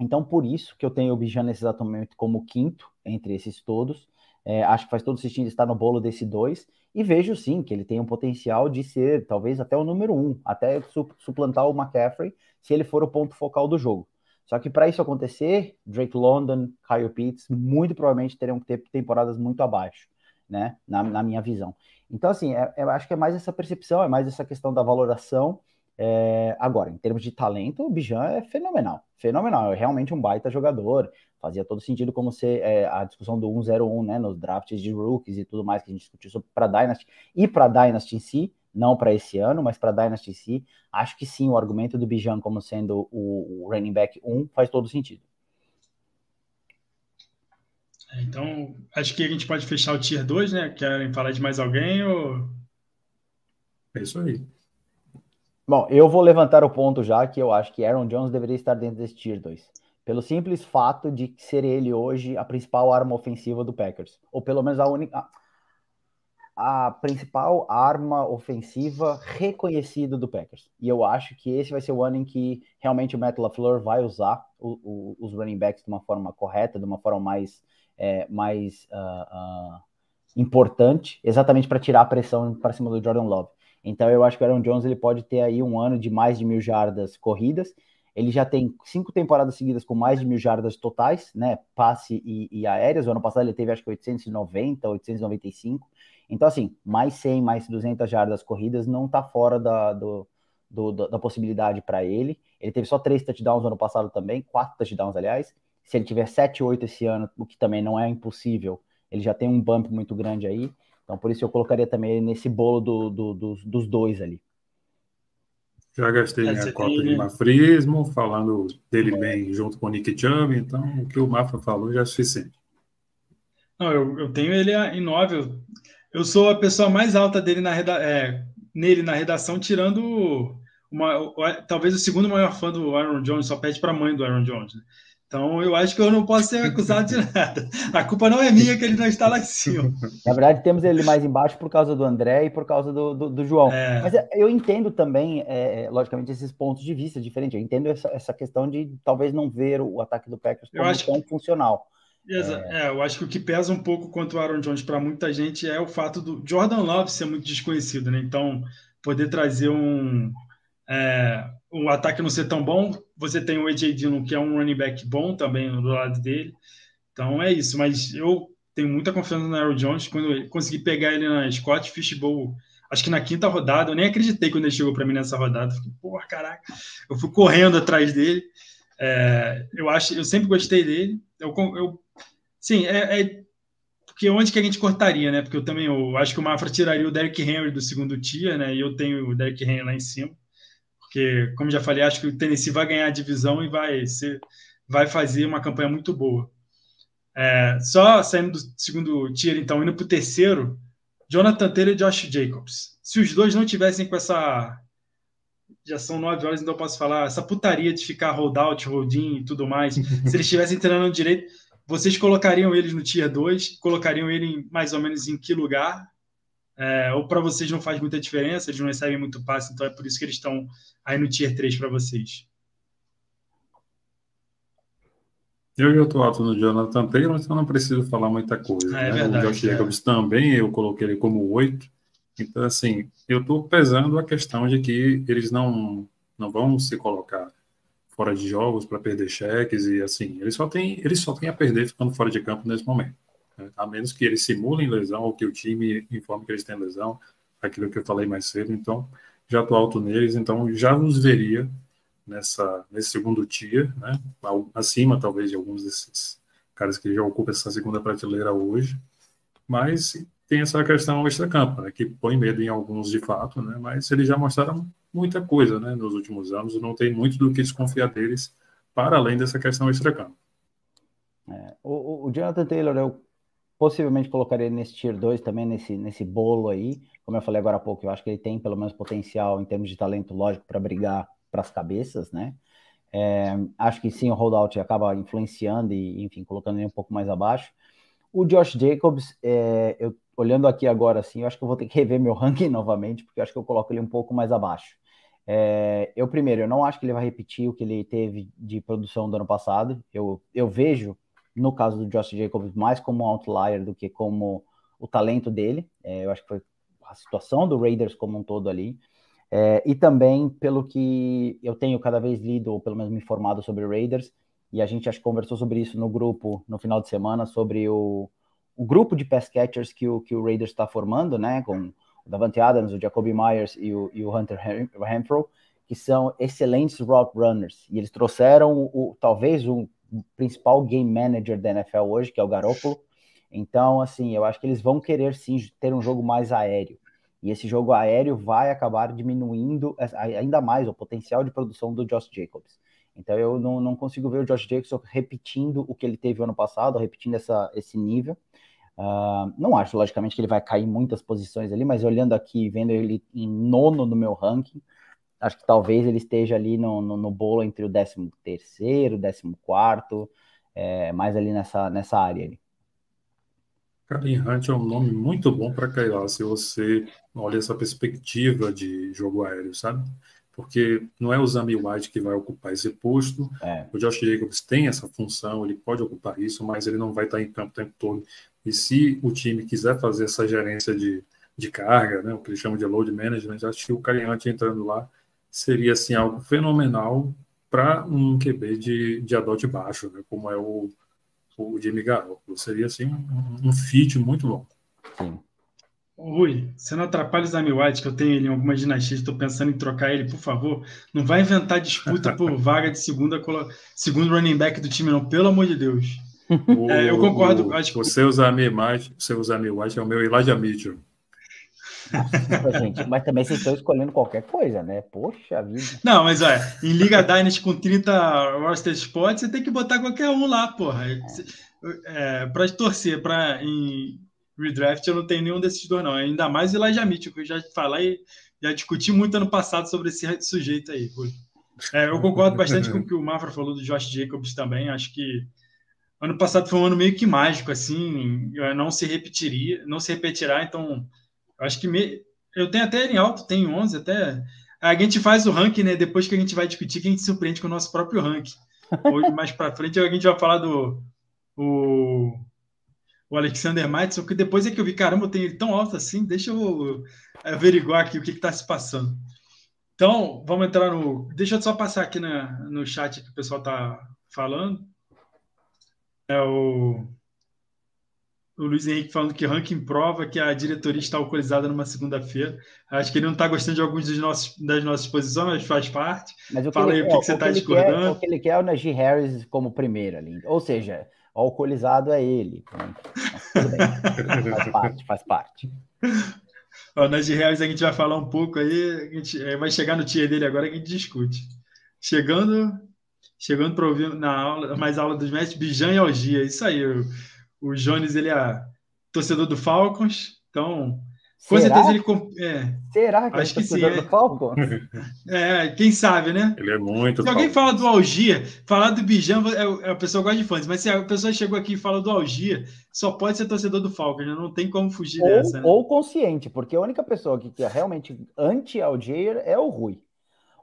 Então por isso que eu tenho o Bijan nesse exato momento como quinto entre esses todos. É, acho que faz todo sentido estar no bolo desse dois. E vejo sim que ele tem um potencial de ser talvez até o número um, até suplantar o McCaffrey, se ele for o ponto focal do jogo. Só que para isso acontecer, Drake London, Kyle Pitts, muito provavelmente terão que ter temporadas muito abaixo, né? Na, na minha visão. Então, assim, é, eu acho que é mais essa percepção, é mais essa questão da valoração. É... Agora, em termos de talento, o Bijan é fenomenal. Fenomenal, é realmente um baita jogador. Fazia todo sentido como ser é, a discussão do 101, né? Nos drafts de rookies e tudo mais que a gente discutiu para Dynasty e para Dynasty em si não para esse ano, mas para Dynasty C, acho que sim, o argumento do Bijan como sendo o, o running back 1 faz todo sentido. É, então, acho que a gente pode fechar o Tier 2, né? Querem falar de mais alguém ou... É isso aí. Bom, eu vou levantar o ponto já que eu acho que Aaron Jones deveria estar dentro desse Tier 2. Pelo simples fato de ser ele hoje a principal arma ofensiva do Packers. Ou pelo menos a única a principal arma ofensiva reconhecida do Packers. E eu acho que esse vai ser o ano em que realmente o Matt LaFleur vai usar o, o, os running backs de uma forma correta, de uma forma mais, é, mais uh, uh, importante, exatamente para tirar a pressão para cima do Jordan Love. Então eu acho que o Aaron Jones ele pode ter aí um ano de mais de mil jardas corridas. Ele já tem cinco temporadas seguidas com mais de mil jardas totais, né? Passe e, e aéreas. O ano passado ele teve acho que 890, 895. Então, assim, mais 100, mais 200 jardas corridas não está fora da, do, do, da possibilidade para ele. Ele teve só três touchdowns no ano passado também, quatro touchdowns, aliás. Se ele tiver 7, 8 esse ano, o que também não é impossível, ele já tem um bump muito grande aí. Então, por isso eu colocaria também nesse bolo do, do, dos, dos dois ali. Já gastei minha cota tem... de mafrismo, falando dele bem junto com o Nick Chubb, então o que o Mafra falou já é suficiente. Não, eu, eu tenho ele em 9, eu sou a pessoa mais alta dele na reda é, nele na redação, tirando uma, talvez o segundo maior fã do Aaron Jones, só pede para a mãe do Aaron Jones. Né? Então eu acho que eu não posso ser acusado de nada. A culpa não é minha que ele não está lá em cima. Na verdade, temos ele mais embaixo por causa do André e por causa do, do, do João. É... Mas eu entendo também, é, é, logicamente, esses pontos de vista diferentes. Eu entendo essa, essa questão de talvez não ver o ataque do Packers como tão funcional. É... é... eu acho que o que pesa um pouco quanto o Aaron Jones para muita gente é o fato do Jordan Love ser muito desconhecido, né? Então, poder trazer um, é, o ataque não ser tão bom, você tem o AJ Dillon, que é um running back bom também do lado dele. Então é isso, mas eu tenho muita confiança no Aaron Jones. Quando eu consegui pegar ele na Scott Fishbowl, acho que na quinta rodada, eu nem acreditei quando ele chegou para mim nessa rodada. Fiquei, porra, caraca, eu fui correndo atrás dele. É, eu acho, eu sempre gostei dele. Eu, eu Sim, é, é, porque onde que a gente cortaria, né? Porque eu também eu acho que o Mafra tiraria o Derrick Henry do segundo tier, né? E eu tenho o Derrick Henry lá em cima. Porque, como já falei, acho que o Tennessee vai ganhar a divisão e vai ser, vai fazer uma campanha muito boa. É, só saindo do segundo tier, então, indo para o terceiro, Jonathan Taylor e Josh Jacobs. Se os dois não tivessem com essa. Já são nove horas, então eu posso falar. Essa putaria de ficar holdout, holding e tudo mais. se eles estivessem treinando direito, vocês colocariam eles no Tier 2? Colocariam ele em, mais ou menos em que lugar? É, ou para vocês não faz muita diferença, eles não recebem muito passe, então é por isso que eles estão aí no Tier 3 para vocês. Eu já estou alto no Jonathan Taylor, então não preciso falar muita coisa. É, né? verdade, o Josh Jacobs também, eu coloquei ele como 8. Então, assim, eu estou pesando a questão de que eles não, não vão se colocar fora de jogos para perder cheques e assim, ele só tem ele só tem a perder ficando fora de campo nesse momento. Né? A menos que eles simulem lesão ou que o time informe que eles têm lesão, aquilo que eu falei mais cedo. Então, já estou alto neles, então já os veria nessa nesse segundo tier, né? Acima talvez de alguns desses caras que já ocupam essa segunda prateleira hoje. Mas tem essa questão extra-campo, né, que põe medo em alguns de fato, né, mas eles já mostraram muita coisa né, nos últimos anos, não tem muito do que desconfiar deles, para além dessa questão extra-campo. É, o, o, Jonathan Taylor, eu possivelmente colocaria nesse Tier 2 também, nesse, nesse bolo aí, como eu falei agora há pouco, eu acho que ele tem pelo menos potencial em termos de talento lógico para brigar para as cabeças, né? É, acho que sim, o holdout acaba influenciando e, enfim, colocando ele um pouco mais abaixo. O Josh Jacobs, é, eu olhando aqui agora, assim, eu acho que eu vou ter que rever meu ranking novamente, porque eu acho que eu coloco ele um pouco mais abaixo. É, eu, primeiro, eu não acho que ele vai repetir o que ele teve de produção do ano passado. Eu, eu vejo, no caso do Josh Jacobs, mais como um outlier do que como o talento dele. É, eu acho que foi a situação do Raiders como um todo ali. É, e também pelo que eu tenho cada vez lido, ou pelo menos me informado sobre Raiders, e a gente acho que conversou sobre isso no grupo no final de semana, sobre o, o grupo de pass catchers que o, que o Raiders está formando, né, com o Davante Adams, o Jacoby Myers e o, e o Hunter Renfro, que são excelentes rock runners, e eles trouxeram o, o, talvez o principal game manager da NFL hoje, que é o Garoppolo, então, assim, eu acho que eles vão querer sim ter um jogo mais aéreo, e esse jogo aéreo vai acabar diminuindo ainda mais o potencial de produção do Josh Jacobs. Então eu não, não consigo ver o Josh Jacobs repetindo o que ele teve ano passado, repetindo essa, esse nível. Uh, não acho, logicamente, que ele vai cair muitas posições ali, mas olhando aqui, vendo ele em nono no meu ranking, acho que talvez ele esteja ali no, no, no bolo entre o 13 terceiro, 14 quarto, é, mais ali nessa, nessa área ali. Karim Hunt é um nome muito bom para cair lá, se você olha essa perspectiva de jogo aéreo, sabe? Porque não é o Zami White que vai ocupar esse posto. É. O Josh Jacobs tem essa função, ele pode ocupar isso, mas ele não vai estar em campo o tempo todo. E se o time quiser fazer essa gerência de, de carga, né, o que eles chamam de load management, acho que o Hunt entrando lá seria assim, algo fenomenal para um QB de, de adote baixo, né, como é o, o Jimmy Garoppolo. Seria assim um, um fit muito bom. Sim. Rui, você não atrapalha o Zami White, que eu tenho ele em algumas dinastias, estou pensando em trocar ele, por favor. Não vai inventar disputa por vaga de segunda, segundo running back do time, não, pelo amor de Deus. O, é, eu concordo. O, acho que... O seu Zami White, o seu White é o meu Elijah Mitchell. gente, mas também vocês estão escolhendo qualquer coisa, né? Poxa vida. Não, mas olha, em Liga Dynasty com 30 roster spots, você tem que botar qualquer um lá, porra. É, é para torcer, para em redraft eu não tenho nenhum desses dois, não. Ainda mais Elijah Mitchell, que eu já falei, já discuti muito ano passado sobre esse sujeito aí. É, eu concordo bastante com o que o Mafra falou do Josh Jacobs também. Acho que ano passado foi um ano meio que mágico, assim, não se repetiria, não se repetirá, então acho que me, eu tenho até em alto, tenho 11 até. A gente faz o ranking, né? Depois que a gente vai discutir, que a gente surpreende com o nosso próprio ranking. Hoje, mais para frente, a gente vai falar do o, o Alexander Matson, que depois é que eu vi, caramba, eu tenho ele tão alto assim, deixa eu averiguar aqui o que está se passando. Então, vamos entrar no. Deixa eu só passar aqui na, no chat que o pessoal está falando. É o, o Luiz Henrique falando que ranking prova que a diretoria está alcoolizada numa segunda-feira. Acho que ele não está gostando de alguns dos nossos, das nossas posições, mas faz parte. Mas o Fala aí o que, que você está discordando. Quer, o que ele quer é o Najee Harris como primeiro ali. Ou seja, o alcoolizado é ele. faz parte, faz parte. O Najee Harris a gente vai falar um pouco aí, a gente é, vai chegar no tier dele agora que a gente discute. Chegando chegando para ouvir na aula, mais aula dos mestres, Bijan e Algia. Isso aí. O, o Jones, ele é torcedor do Falcons, então. Com Será? certeza ele. É, Será que acho ele é torcedor sim, do Falcons? É, quem sabe, né? Ele é muito. Se alguém fala do Algia, falar do Bijan, é, a pessoa gosta de fãs, mas se a pessoa chegou aqui e fala do Algia, só pode ser torcedor do Falcons, né? não tem como fugir ou, dessa. Né? Ou consciente, porque a única pessoa que é realmente anti-Algier é o Rui.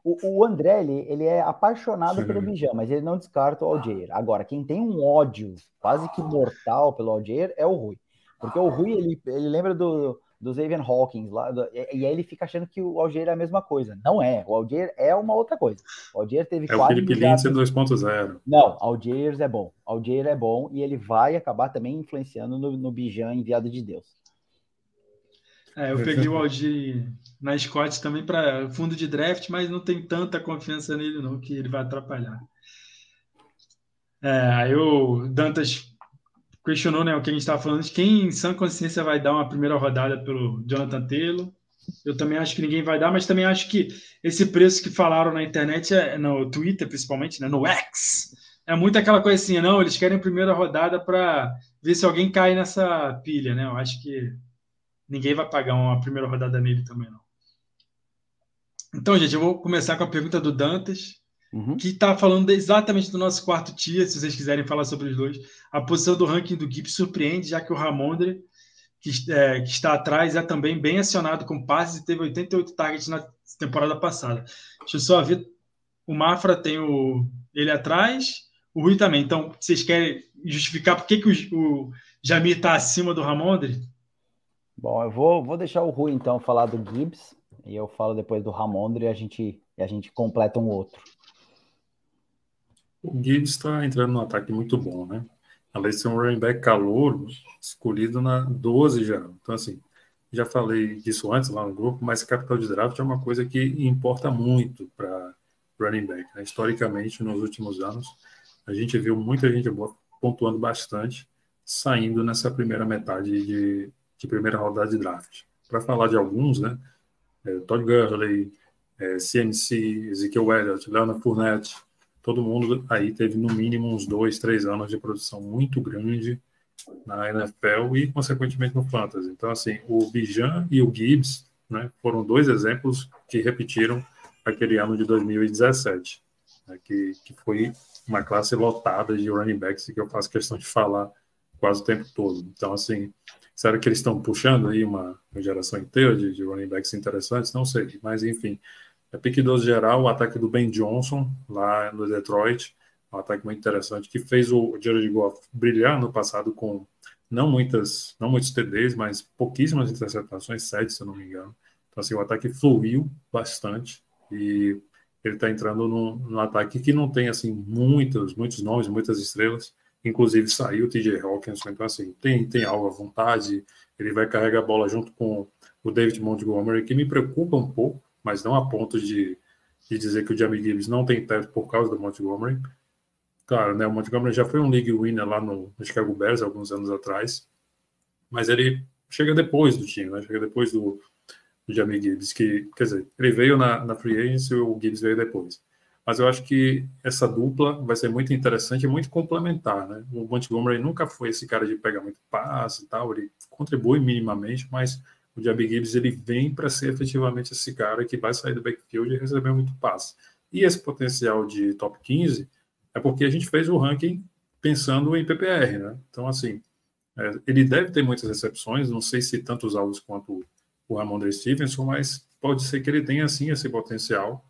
O, o André, ele, ele é apaixonado Sim. pelo Bijan, mas ele não descarta o Algeir. Agora, quem tem um ódio quase que mortal pelo Algeir é o Rui. Porque o Rui, ele, ele lembra do, do Xavier Hawkins lá, do, e, e, aí ele fica achando que o Algeir é a mesma coisa. Não é. O Algeir é uma outra coisa. O Algeir teve é quase. É o Felipe Lindsay 2.0. Não, Algeir é bom. Algeir é bom e ele vai acabar também influenciando no, no Bijan enviado de Deus. É, eu peguei o Aldir na Scott também para fundo de draft, mas não tem tanta confiança nele, não, que ele vai atrapalhar. É, aí o Dantas questionou né, o que a gente estava falando, de quem em sã consciência vai dar uma primeira rodada pelo Jonathan Taylor. Eu também acho que ninguém vai dar, mas também acho que esse preço que falaram na internet, é, no Twitter principalmente, né, no X, é muito aquela coisa assim, não, eles querem primeira rodada para ver se alguém cai nessa pilha, né? Eu acho que ninguém vai pagar uma primeira rodada nele também, não. Então, gente, eu vou começar com a pergunta do Dantas, uhum. que está falando exatamente do nosso quarto tier, se vocês quiserem falar sobre os dois. A posição do ranking do Gibbs surpreende, já que o Ramondre, que, é, que está atrás, é também bem acionado com passes e teve 88 targets na temporada passada. Deixa eu só ver. O Mafra tem o, ele atrás, o Rui também. Então, vocês querem justificar por que, que o, o Jamir está acima do Ramondre? Bom, eu vou, vou deixar o Rui então falar do Gibbs e eu falo depois do Ramondre e a gente, e a gente completa um outro. O Gibbs está entrando num ataque muito bom, né? Além de ser um running back calor, escolhido na 12 já. Então, assim, já falei disso antes lá no grupo, mas capital de draft é uma coisa que importa muito para running back. Né? Historicamente, nos últimos anos, a gente viu muita gente pontuando bastante, saindo nessa primeira metade de, de primeira rodada de draft. Para falar de alguns, né? É, Todd Gurley, é, CMC, Ezekiel Elliott, Leonard Fournette, todo mundo aí teve no mínimo uns dois, três anos de produção muito grande na NFL e, consequentemente, no Fantasy. Então, assim, o Bijan e o Gibbs né, foram dois exemplos que repetiram aquele ano de 2017, né, que, que foi uma classe lotada de running backs que eu faço questão de falar quase o tempo todo. Então, assim, será que eles estão puxando aí uma, uma geração inteira de, de, running backs interessantes? Não sei, mas enfim. É pique 12 geral, o ataque do Ben Johnson, lá no Detroit, um ataque muito interessante, que fez o Jared Goff brilhar no passado com não muitas, não muitos TDs, mas pouquíssimas interceptações, sete, se eu não me engano. Então, assim, o ataque fluiu bastante e ele está entrando num, num, ataque que não tem, assim, muitos, muitos nomes, muitas estrelas. Inclusive, saiu o TJ Hawkins, então, assim, tem, tem algo à vontade. Ele vai carregar a bola junto com o David Montgomery, que me preocupa um pouco, mas não a ponto de, de dizer que o Jamie Gibbs não tem teto por causa do Montgomery. Claro, né, o Montgomery já foi um league winner lá no, no Chicago Bears alguns anos atrás, mas ele chega depois do time, né, chega depois do, do Jamie Gibbs, que, quer dizer, ele veio na, na free agency e o Gibbs veio depois. Mas eu acho que essa dupla vai ser muito interessante e muito complementar, né? O Montgomery nunca foi esse cara de pegar muito passe e tal, ele contribui minimamente, mas o Jamie Gibbs ele vem para ser efetivamente esse cara que vai sair do backfield e receber muito passe. E esse potencial de top 15 é porque a gente fez o ranking pensando em PPR, né? Então, assim, é, ele deve ter muitas recepções, não sei se tantos alvos quanto o Ramondre Stevenson, mas pode ser que ele tenha, sim, esse potencial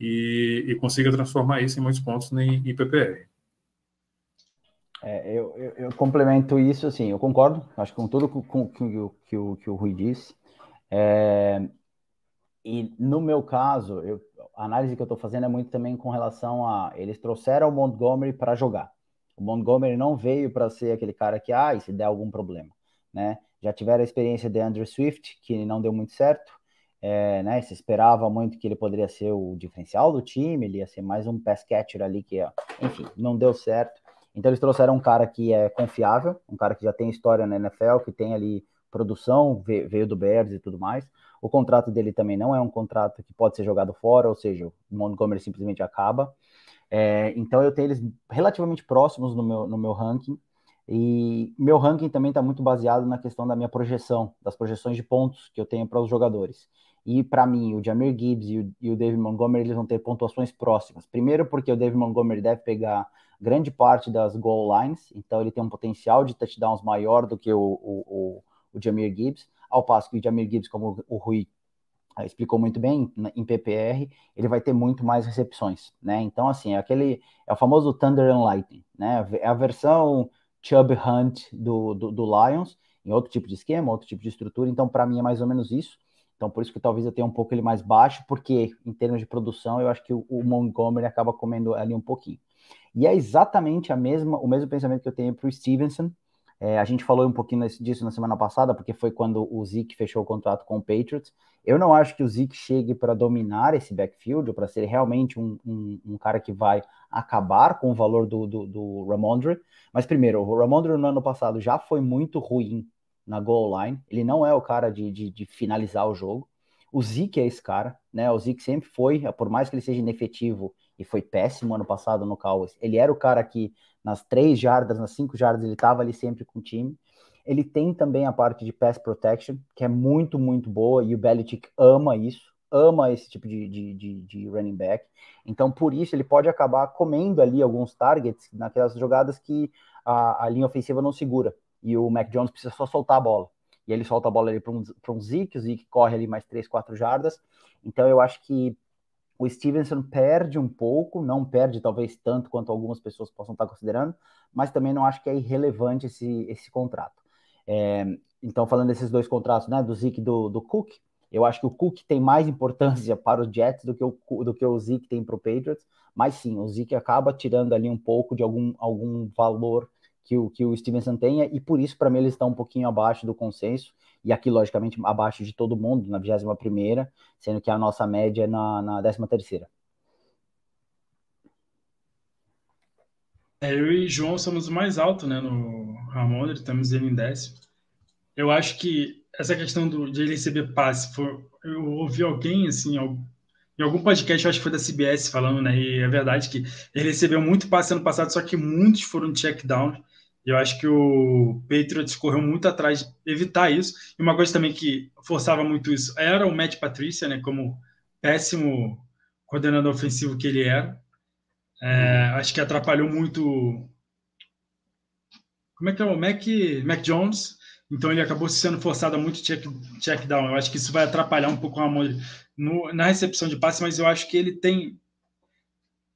e, e consiga transformar isso em muitos pontos em, em. É, eu, eu, eu, complemento isso, assim, eu concordo, acho que com tudo com, com, que, que, o, que o Rui disse. É, e no meu caso, eu, a análise que eu estou fazendo é muito também com relação a. Eles trouxeram o Montgomery para jogar. O Montgomery não veio para ser aquele cara que, ah, se der algum problema, né? Já tiveram a experiência de Andrew Swift, que não deu muito certo, é, né? Se esperava muito que ele poderia ser o diferencial do time, ele ia ser mais um pass catcher ali, que, enfim, não deu certo. Então eles trouxeram um cara que é confiável, um cara que já tem história na NFL, que tem ali produção, veio do Bears e tudo mais. O contrato dele também não é um contrato que pode ser jogado fora, ou seja, o Montgomery simplesmente acaba. É, então eu tenho eles relativamente próximos no meu, no meu ranking. E meu ranking também está muito baseado na questão da minha projeção, das projeções de pontos que eu tenho para os jogadores. E para mim, o Jamir Gibbs e o, e o, David Montgomery eles vão ter pontuações próximas. Primeiro, porque o David Montgomery deve pegar grande parte das goal lines, então ele tem um potencial de touchdowns maior do que o, o, o, o Jamir Gibbs ao passo que o Jamir Gibbs, como o Rui ah, explicou muito bem, em PPR, ele vai ter muito mais recepções, né? Então, assim, é aquele, é o famoso Thunder and Lightning, né? É a versão Chubb Hunt do, do, do Lions, em outro tipo de esquema, outro tipo de estrutura, então, para mim, é mais ou menos isso. Então, por isso que talvez eu tenha um pouco ele mais baixo, porque em termos de produção, eu acho que o, o Montgomery acaba comendo ali um pouquinho. E é exatamente a mesma, o mesmo pensamento que eu tenho para o Stevenson, é, a gente falou um pouquinho disso na semana passada, porque foi quando o Zeke fechou o contrato com o Patriots. Eu não acho que o Zeke chegue para dominar esse backfield, ou para ser realmente um, um, um, cara que vai acabar com o valor do, do, do Ramondre. Mas primeiro, o Ramondre no ano passado já foi muito ruim na goal line. Ele não é o cara de, de, de finalizar o jogo. O Zeke é esse cara, né? O Zeke sempre foi, por mais que ele seja inefetivo e foi péssimo ano passado no Cowboys, ele era o cara que nas três jardas, nas cinco jardas, ele estava ali sempre com o time. Ele tem também a parte de pass protection, que é muito, muito boa, e o Belichick ama isso, ama esse tipo de, de, de, de running back. Então, por isso, ele pode acabar comendo ali alguns targets naquelas jogadas que a, a linha ofensiva não segura. E o Mac Jones precisa só soltar a bola. E ele solta a bola ali para um, um Zeke, o Zeke corre ali mais 3, 4 jardas. Então, eu acho que o Stevenson perde um pouco, não perde talvez tanto quanto algumas pessoas possam estar considerando, mas também não acho que é irrelevante esse, esse contrato. É, então, falando desses dois contratos, né, do Zeke e do, do Cook, eu acho que o Cook tem mais importância para os Jets do que o, do que o Zeke tem para o Patriots, mas sim, o Zeke acaba tirando ali um pouco de algum, algum valor que o, que o Stevenson tenha, e por isso, para mim, ele está um pouquinho abaixo do consenso, e aqui, logicamente, abaixo de todo mundo, na 21 primeira, sendo que a nossa média é na, na 13 terceira. É, eu e João somos o mais alto, né, no Ramon, estamos ele em décimo. Eu acho que essa questão do, de ele receber passe, eu ouvi alguém, assim, em algum podcast, eu acho que foi da CBS falando, né? E é verdade que ele recebeu muito passe ano passado, só que muitos foram check down. Eu acho que o Patriots correu muito atrás de evitar isso. E uma coisa também que forçava muito isso era o Matt Patrícia, né? Como péssimo coordenador ofensivo que ele era. É, acho que atrapalhou muito. Como é que é o Mac, Mac Jones? Então ele acabou sendo forçado a muito check, check down. Eu acho que isso vai atrapalhar um pouco o Ramon na recepção de passe, mas eu acho que ele tem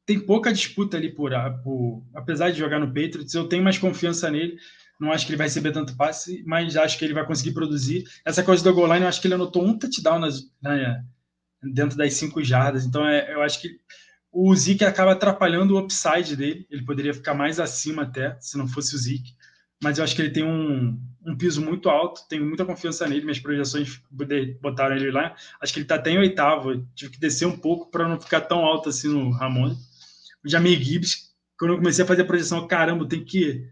tem pouca disputa ali por, por, apesar de jogar no Patriots, eu tenho mais confiança nele. Não acho que ele vai receber tanto passe, mas acho que ele vai conseguir produzir. Essa coisa do goal line, eu acho que ele anotou um touchdown nas, né, dentro das cinco jardas. Então, é, eu acho que o Zeke acaba atrapalhando o upside dele. Ele poderia ficar mais acima até, se não fosse o Zeke. Mas eu acho que ele tem um, um piso muito alto, tenho muita confiança nele. Minhas projeções botaram ele lá. Acho que ele está até em oitavo. Tive que descer um pouco para não ficar tão alto assim no Ramon o Jamir Gibbs, quando eu comecei a fazer a projeção, caramba, tem que.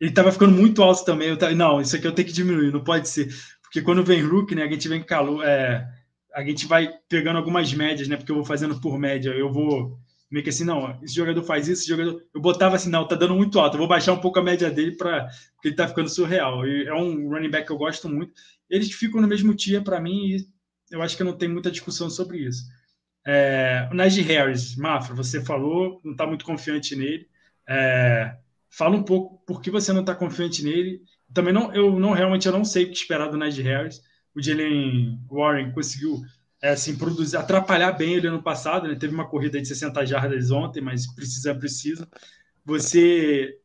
Ele estava ficando muito alto também. Eu tava, não, isso aqui eu tenho que diminuir, não pode ser. Porque quando vem Rook, né, a gente vem calor, é, a gente vai pegando algumas médias, né? Porque eu vou fazendo por média, eu vou meio que assim, não, esse jogador faz isso, esse jogador. Eu botava assim, não, tá dando muito alto, eu vou baixar um pouco a média dele para porque ele tá ficando surreal. E é um running back que eu gosto muito. Eles ficam no mesmo tier para mim e eu acho que não tem muita discussão sobre isso. É, o Najee Harris, Mafra, você falou, não está muito confiante nele. É, fala um pouco por que você não está confiante nele. Também não, eu não realmente eu não sei o que esperar do Najee Harris. O Jalen Warren conseguiu é, assim, produzir, atrapalhar bem ele ano passado. Ele teve uma corrida de 60 jardas ontem, mas precisa, precisa. Você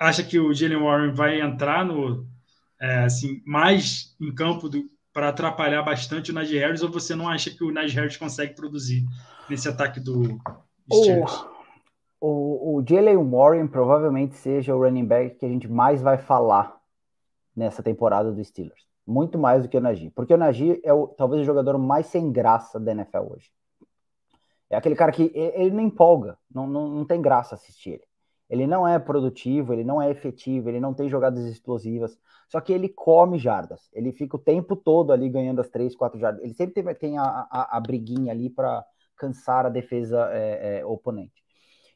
acha que o Jalen Warren vai entrar no é, assim mais em campo do, para atrapalhar bastante o Najee Harris ou você não acha que o Najee Harris consegue produzir nesse ataque do Steelers? O, o, o Jalen Warren provavelmente seja o running back que a gente mais vai falar nessa temporada do Steelers. Muito mais do que o Najee. Porque o Najee é o, talvez o jogador mais sem graça da NFL hoje. É aquele cara que ele não empolga, não, não, não tem graça assistir ele. Ele não é produtivo, ele não é efetivo, ele não tem jogadas explosivas. Só que ele come jardas. Ele fica o tempo todo ali ganhando as três, quatro jardas. Ele sempre tem, tem a, a, a briguinha ali para cansar a defesa é, é, oponente.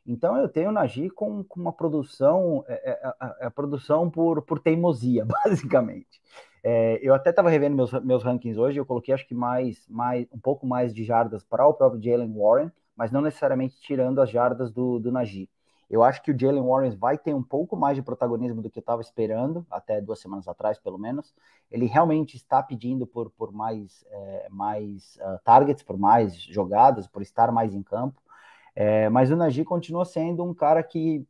Então eu tenho o Nagy com, com uma produção, é, é a, a, produção por, por teimosia, basicamente. É, eu até estava revendo meus, meus rankings hoje, eu coloquei acho que mais, mais um pouco mais de jardas para o próprio Jalen Warren, mas não necessariamente tirando as jardas do, do Nagy. Eu acho que o Jalen Warren vai ter um pouco mais de protagonismo do que eu estava esperando, até duas semanas atrás, pelo menos. Ele realmente está pedindo por, por mais, é, mais uh, targets, por mais jogadas, por estar mais em campo. É, mas o Nagy continua sendo um cara que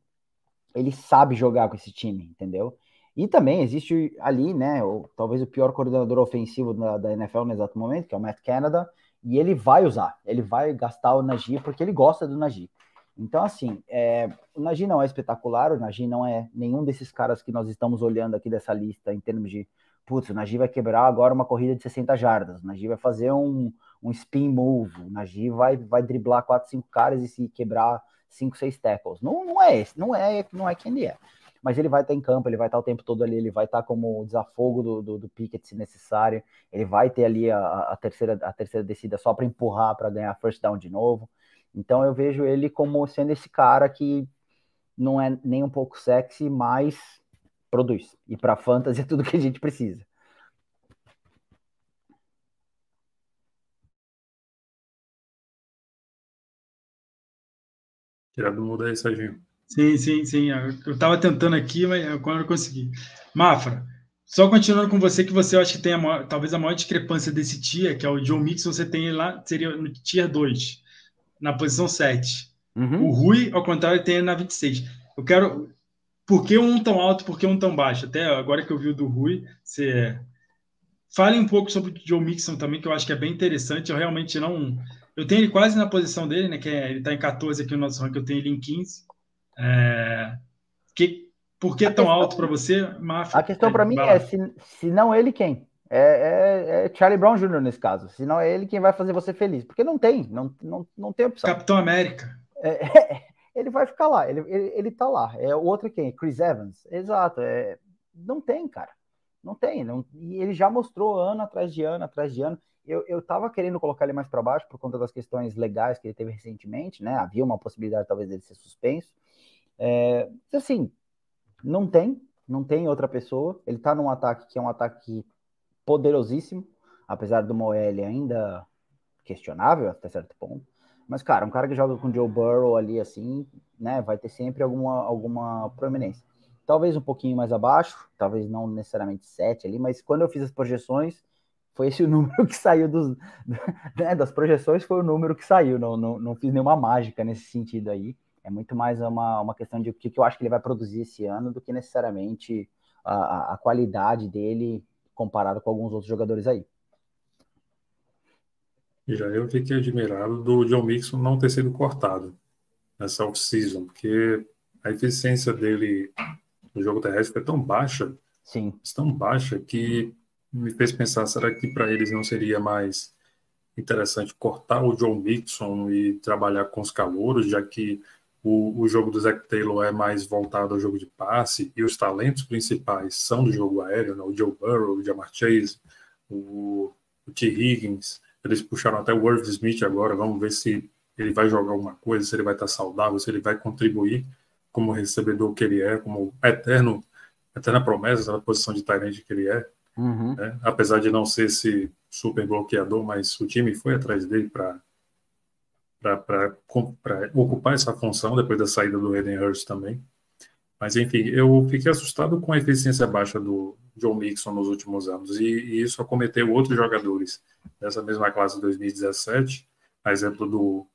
ele sabe jogar com esse time, entendeu? E também existe ali, né, talvez o pior coordenador ofensivo da, da NFL no exato momento, que é o Matt Canada, e ele vai usar, ele vai gastar o Nagy porque ele gosta do Nagy. Então, assim, é, o Nagy não é espetacular, o Nagy não é nenhum desses caras que nós estamos olhando aqui dessa lista em termos de, putz, o Nagy vai quebrar agora uma corrida de 60 jardas, o Nagy vai fazer um, um spin move, o Nagy vai, vai driblar 4, 5 caras e se quebrar 5, 6 tackles. Não, não é esse, não é, não é quem ele é. Mas ele vai estar em campo, ele vai estar o tempo todo ali, ele vai estar como desafogo do, do, do Pickett se necessário, ele vai ter ali a, a terceira, a terceira descida só para empurrar para ganhar first down de novo. Então eu vejo ele como sendo esse cara que não é nem um pouco sexy, mas produz. E para fantasy é tudo que a gente precisa. Tirar do mundo aí, Serginho. Sim, sim, sim. Eu estava tentando aqui, mas quando eu consegui. Mafra, só continuando com você, que você eu acho que tem a maior, talvez a maior discrepância desse tier, que é o John Mixon, você tem lá, seria no tier 2 na posição 7. Uhum. O Rui, ao contrário, tem na 26. Eu quero. Por que um tão alto, por que um tão baixo? Até agora que eu vi o do Rui, você. Fale um pouco sobre o Joe Mixon também, que eu acho que é bem interessante. Eu realmente não. Eu tenho ele quase na posição dele, né? Que é, ele está em 14 aqui no nosso ranking, eu tenho ele em 15. É... Que, por que é tão alto para você, A questão para mim é: se, se não ele, quem? É, é, é, Charlie Brown Jr. nesse caso. Senão é ele quem vai fazer você feliz. Porque não tem, não, não, não tem opção. Capitão América. É, é ele vai ficar lá, ele, ele, ele tá lá. É o outro quem? Chris Evans. Exato. É, não tem, cara. Não tem. Não, e ele já mostrou ano atrás de ano, atrás de ano. eu, eu tava querendo colocar ele mais para baixo por conta das questões legais que ele teve recentemente, né? Havia uma possibilidade talvez dele ser suspenso. É, assim, não tem, não tem outra pessoa. Ele tá num ataque que é um ataque poderosíssimo, apesar do Moelle ainda questionável até certo ponto. Mas, cara, um cara que joga com Joe Burrow ali assim, né, vai ter sempre alguma, alguma proeminência. Talvez um pouquinho mais abaixo, talvez não necessariamente 7 ali, mas quando eu fiz as projeções, foi esse o número que saiu dos, né, das projeções, foi o número que saiu. Não, não, não fiz nenhuma mágica nesse sentido aí. É muito mais uma, uma questão de o que, que eu acho que ele vai produzir esse ano do que necessariamente a, a qualidade dele comparado com alguns outros jogadores aí. Já eu fiquei admirado do John Mixon não ter sido cortado nessa off-season, porque a eficiência dele no jogo terrestre foi tão baixa, Sim. tão baixa, que me fez pensar, será que para eles não seria mais interessante cortar o John Mixon e trabalhar com os calouros, já que o, o jogo do Zach Taylor é mais voltado ao jogo de passe e os talentos principais são do jogo aéreo, né? o Joe Burrow, o Jamar Chase, o, o T. Higgins, eles puxaram até o Worth Smith agora, vamos ver se ele vai jogar alguma coisa, se ele vai estar saudável, se ele vai contribuir como recebedor que ele é, como eterno, eterna promessa na posição de Tyrande que ele é. Uhum. Né? Apesar de não ser esse super bloqueador, mas o time foi atrás dele para para ocupar essa função depois da saída do Hayden Hurst também. Mas enfim, eu fiquei assustado com a eficiência baixa do John Mixon nos últimos anos e, e isso acometeu outros jogadores dessa mesma classe de 2017, a exemplo do,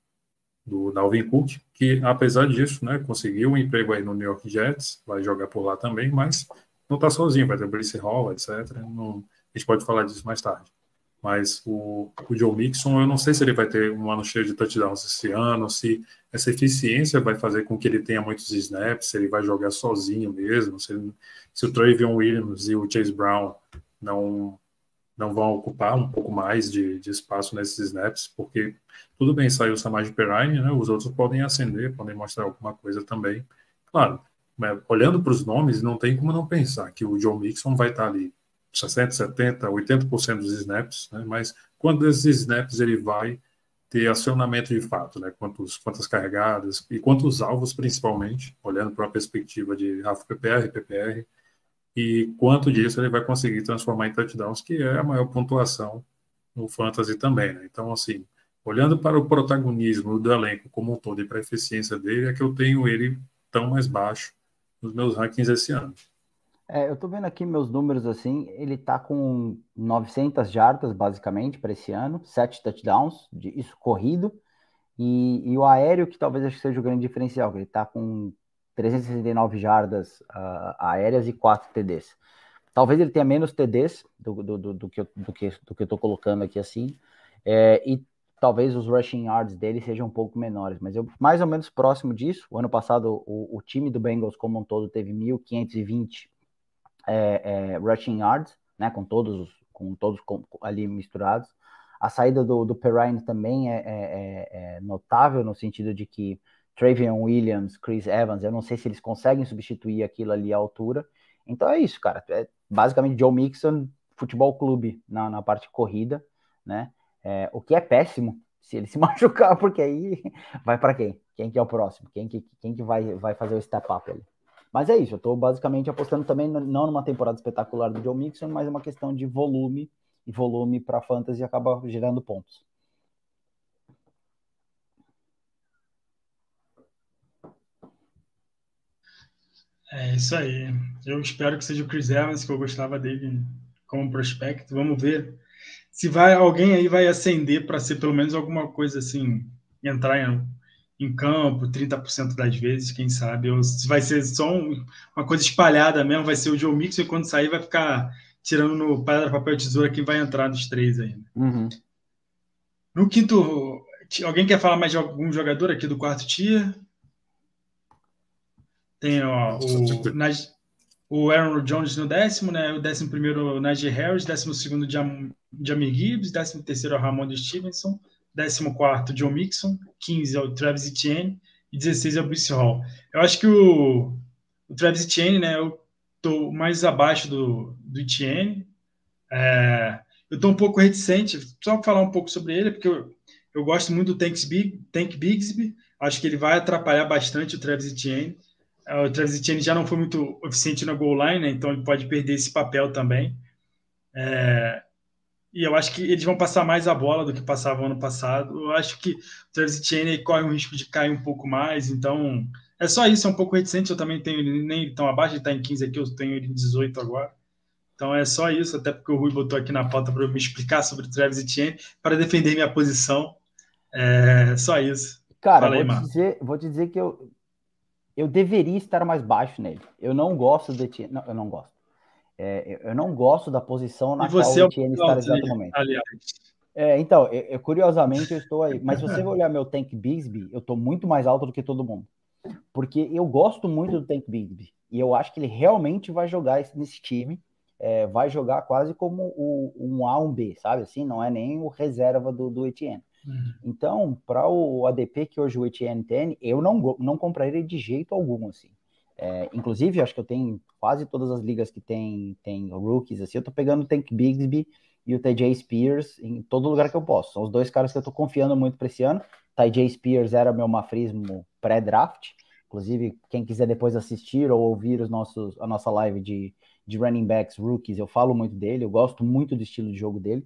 do Dalvin Cook, que apesar disso, né, conseguiu um emprego aí no New York Jets, vai jogar por lá também, mas não está sozinho, vai ter o Brice Hall, etc. Não, a gente pode falar disso mais tarde. Mas o, o Joe Mixon, eu não sei se ele vai ter um ano cheio de touchdowns esse ano, se essa eficiência vai fazer com que ele tenha muitos snaps, se ele vai jogar sozinho mesmo, se, se o Travion Williams e o Chase Brown não, não vão ocupar um pouco mais de, de espaço nesses snaps, porque tudo bem, saiu o Samaj Perrine, né, os outros podem acender, podem mostrar alguma coisa também. Claro, olhando para os nomes, não tem como não pensar que o Joe Mixon vai estar ali 60, 70, 80% dos snaps, né? mas quando desses snaps ele vai ter acionamento de fato, né? Quantos, quantas carregadas e quantos alvos, principalmente, olhando para a perspectiva de Rafa PPR, PPR, e quanto disso ele vai conseguir transformar em touchdowns, que é a maior pontuação no Fantasy também, né? Então, assim, olhando para o protagonismo do elenco como um todo e para a eficiência dele, é que eu tenho ele tão mais baixo nos meus rankings esse ano. É, eu tô vendo aqui meus números assim, ele tá com 900 jardas basicamente para esse ano, 7 touchdowns, de, isso corrido, e, e, o aéreo que talvez acho que seja o grande diferencial, ele tá com 369 jardas uh, aéreas e 4 TDs. Talvez ele tenha menos TDs do, do, do, do, que, eu, do, que, do que eu tô colocando aqui assim, é, e talvez os rushing yards dele sejam um pouco menores, mas eu mais ou menos próximo disso. O ano passado o, o time do Bengals como um todo teve 1.520 é, é, rushing yards, né, com todos, com todos ali misturados. A saída do, do Perrine também é, é, é, é, notável no sentido de que Travion Williams, Chris Evans, eu não sei se eles conseguem substituir aquilo ali à altura. Então é isso, cara. É basicamente Joe Mixon, futebol clube na, na parte corrida, né? É, o que é péssimo se ele se machucar, porque aí vai para quem? Quem que é o próximo? Quem que, quem que vai, vai fazer o step up ali? Mas é isso, eu estou basicamente apostando também não numa temporada espetacular do Joe Mixon, mas uma questão de volume, e volume para fantasy acaba gerando pontos. É isso aí. Eu espero que seja o Chris Evans, que eu gostava dele como prospecto. Vamos ver se vai alguém aí vai acender para ser pelo menos alguma coisa assim, entrar em em campo 30% das vezes, quem sabe. Ou se vai ser só um, uma coisa espalhada mesmo, vai ser o Joe Mixon e quando sair vai ficar tirando no pedra, papel, tesoura quem vai entrar dos três aí. Né? Uhum. No quinto, alguém quer falar mais de algum jogador aqui do quarto tier? Tem ó, o, o Aaron Jones no décimo, né? O décimo primeiro, Najee Harris, décimo segundo, Jam, Jamir Gibbs, décimo terceiro, Ramon Stevenson, 14 John Mixon, 15 é o Travis Etienne e 16 é o Bruce Hall. Eu acho que o, o Travis Etienne, né, eu tô mais abaixo do, do Etienne. É, eu estou um pouco reticente, só para falar um pouco sobre ele, porque eu, eu gosto muito do Tank, Big, Tank Bigsby, acho que ele vai atrapalhar bastante o Travis Etienne. É, o Travis Etienne já não foi muito eficiente na goal line, né? então ele pode perder esse papel também. É, e eu acho que eles vão passar mais a bola do que passavam ano passado. Eu acho que o Travis Etienne corre um risco de cair um pouco mais, então é só isso, é um pouco reticente. Eu também tenho ele nem tão abaixo, ele está em 15 aqui, eu tenho ele em 18 agora. Então é só isso, até porque o Rui botou aqui na pauta para me explicar sobre o Travis Etienne, para defender minha posição. É só isso. Cara, vou, te dizer, vou te dizer que eu, eu deveria estar mais baixo nele. Eu não gosto do Etienne. Não, eu não gosto. É, eu não gosto da posição na qual o é Etienne está exatamente. Aliás. É, então, eu, eu, curiosamente eu estou aí. Mas se você olhar meu Tank Bigsby, eu estou muito mais alto do que todo mundo. Porque eu gosto muito do Tank Bigsby. E eu acho que ele realmente vai jogar nesse time é, vai jogar quase como o, um A, um B, sabe? Assim, não é nem o reserva do, do Etienne. Uhum. Então, para o ADP que hoje o Etienne tem, eu não, não compraria de jeito algum, assim. É, inclusive, acho que eu tenho quase todas as ligas que tem, tem rookies, assim, eu tô pegando o Tank Bigsby e o TJ Spears em todo lugar que eu posso. São os dois caras que eu tô confiando muito para esse ano. TJ Spears era meu mafrismo pré-draft. Inclusive, quem quiser depois assistir ou ouvir os nossos, a nossa live de, de running backs rookies, eu falo muito dele, eu gosto muito do estilo de jogo dele.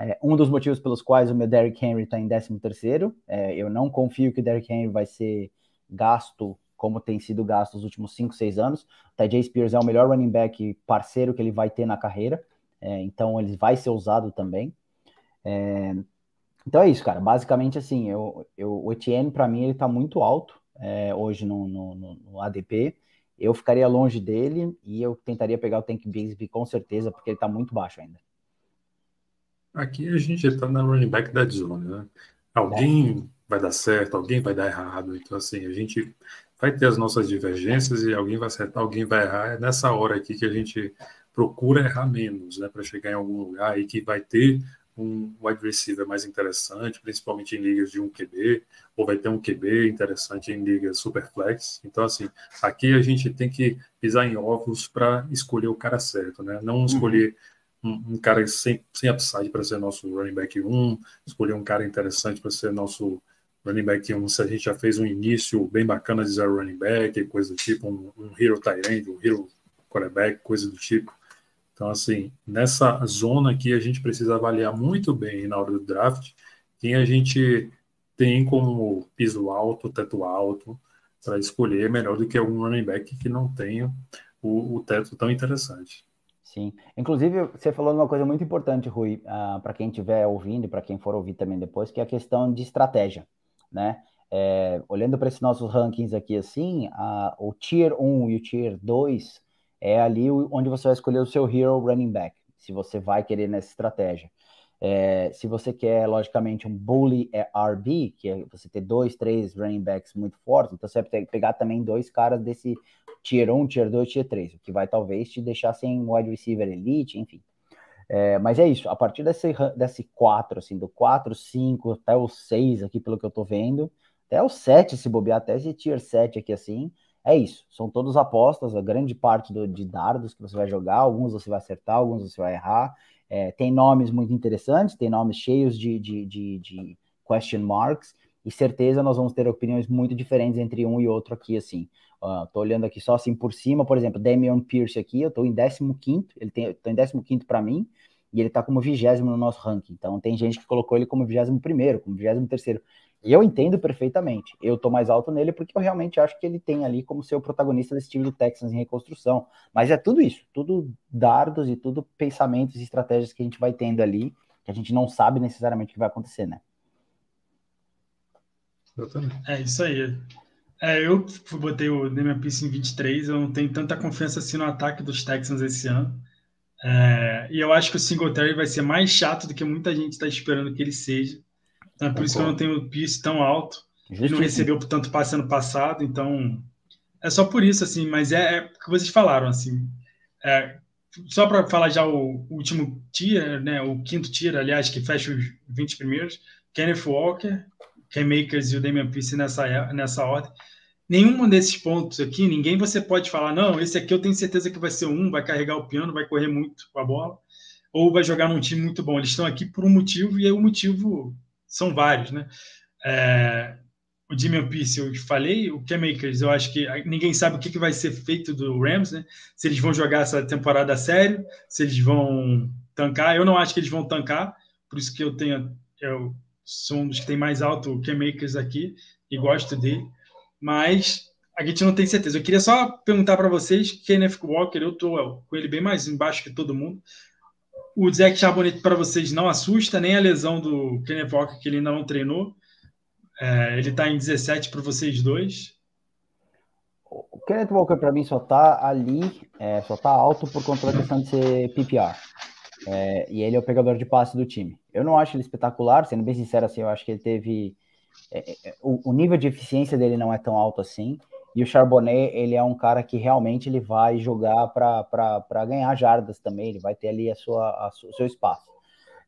É, um dos motivos pelos quais o meu Derrick Henry está em 13 terceiro, é, eu não confio que o Derrick Henry vai ser gasto como tem sido gasto nos últimos 5, 6 anos. O TJ Spears é o melhor running back parceiro que ele vai ter na carreira, é, então ele vai ser usado também. É, então é isso, cara. Basicamente, assim, eu, eu, o Etienne, para mim, ele está muito alto é, hoje no, no, no, ADP eu ficaria longe dele e eu tentaria pegar o Tank Bigsby com certeza, porque ele está muito baixo ainda. Aqui a gente está na running back da zone, né? Alguém é. vai dar certo, alguém vai dar errado. Então, assim, a gente vai ter as nossas divergências e alguém vai acertar, alguém vai errar. É nessa hora aqui que a gente procura errar menos, né? Para chegar em algum lugar e que vai ter um wide receiver mais interessante, principalmente em ligas de um QB, ou vai ter um QB interessante em ligas superflex. Então, assim, aqui a gente tem que pisar em ovos para escolher o cara certo, né? Não uhum. escolher uhum. um, um, cara sem, sem upside para ser nosso running back 1, escolher um cara interessante para ser nosso running back 1, se a gente já fez um início bem bacana de zero running back, coisa do tipo, um, um hero tight end, um hero quarterback, coisa do tipo. Então, assim, nessa zona aqui, a gente precisa avaliar muito bem na hora do draft quem a gente tem como piso alto, teto alto, para escolher melhor do que algum running back que não tenha o, o teto tão interessante. Sim, inclusive você falou uma coisa muito importante, Rui, uh, ah, para quem estiver ouvindo e para quem for ouvir também depois, que é a questão de estratégia, né? É, olhando para esses nossos rankings aqui assim, uh, o Tier 1 e o Tier 2 é ali onde você vai escolher o seu hero running back, se você vai querer nessa estratégia. É, se você quer, logicamente, um bully RB, que é você ter dois, três running backs muito fortes, então você vai pegar também dois caras desse tier 1, tier 2, tier 3, o que vai talvez te deixar sem wide receiver elite, enfim. É, mas é isso, a partir desse, desse 4, assim, do 4, 5 até o 6 aqui, pelo que eu tô vendo, até o 7 se bobear, até esse tier 7 aqui assim, é isso, são todas apostas, a grande parte do, de dardos que você vai jogar, alguns você vai acertar, alguns você vai errar. É, tem nomes muito interessantes, tem nomes cheios de, de, de, de, question marks, e certeza nós vamos ter opiniões muito diferentes entre um e outro aqui, assim. Uh, tô olhando aqui só assim por cima, por exemplo, Damian Pierce aqui, eu tô em 15 ele tem, tô em 15 para mim, e ele tá como vigésimo no nosso ranking. Então tem gente que colocou ele como vigésimo primeiro, como vigésimo terceiro. E eu entendo perfeitamente. Eu tô mais alto nele porque eu realmente acho que ele tem ali como ser o protagonista desse time do Texans em reconstrução. Mas é tudo isso, tudo dardos e tudo pensamentos e estratégias que a gente vai tendo ali, que a gente não sabe necessariamente o que vai acontecer, né? É isso aí. É, eu botei o Damian Pierce em 23, eu não tenho tanta confiança assim no ataque dos Texans esse ano. É, e eu acho que o Singletary vai ser mais chato do que muita gente está esperando que ele seja. Então, é por isso que eu não tenho o Pierce tão alto. Ele não recebeu tanto passe ano passado, então é só por isso, assim, mas é, é o que vocês falaram, assim. É, só para falar já o, último tier, né, o quinto tier, aliás, que fecha os 20 primeiros, Kenneth Walker, Ken Makers e o Damian Pierce nessa, nessa ordem. Nenhum desses pontos aqui, ninguém você pode falar, não, esse aqui eu tenho certeza que vai ser um, vai carregar o piano, vai correr muito com a bola. ou vai jogar num time muito bom. Eles estão aqui por um motivo, e o motivo são vários, né? É, o Jimmy Pierce, eu falei, o K-Makers, eu acho que ninguém sabe o que vai ser feito do Rams, né? Se eles vão jogar essa temporada a sério, se eles vão tancar. Eu não acho que eles vão tancar, por isso que eu tenho. Eu sou um dos que tem mais alto o K-Makers aqui e gosto dele, mas a gente não tem certeza. Eu queria só perguntar para vocês, Kenneth Walker, eu tô com ele bem mais embaixo que todo mundo. O Zach Charbonnet para vocês não assusta, nem a lesão do Kenneth Walker, que ele ainda não treinou. É, ele está em 17 para vocês dois. O Kenneth Walker, para mim, só está ali, é, só está alto por conta da questão de ser PPR. É, e ele é o pegador de passe do time. Eu não acho ele espetacular, sendo bem sincero, assim, eu acho que ele teve. É, é, o, o, nível de eficiência dele não é tão alto assim. E o Charbonnet, ele é um cara que realmente ele vai jogar para ganhar jardas também, ele vai ter ali a sua, a, o seu espaço.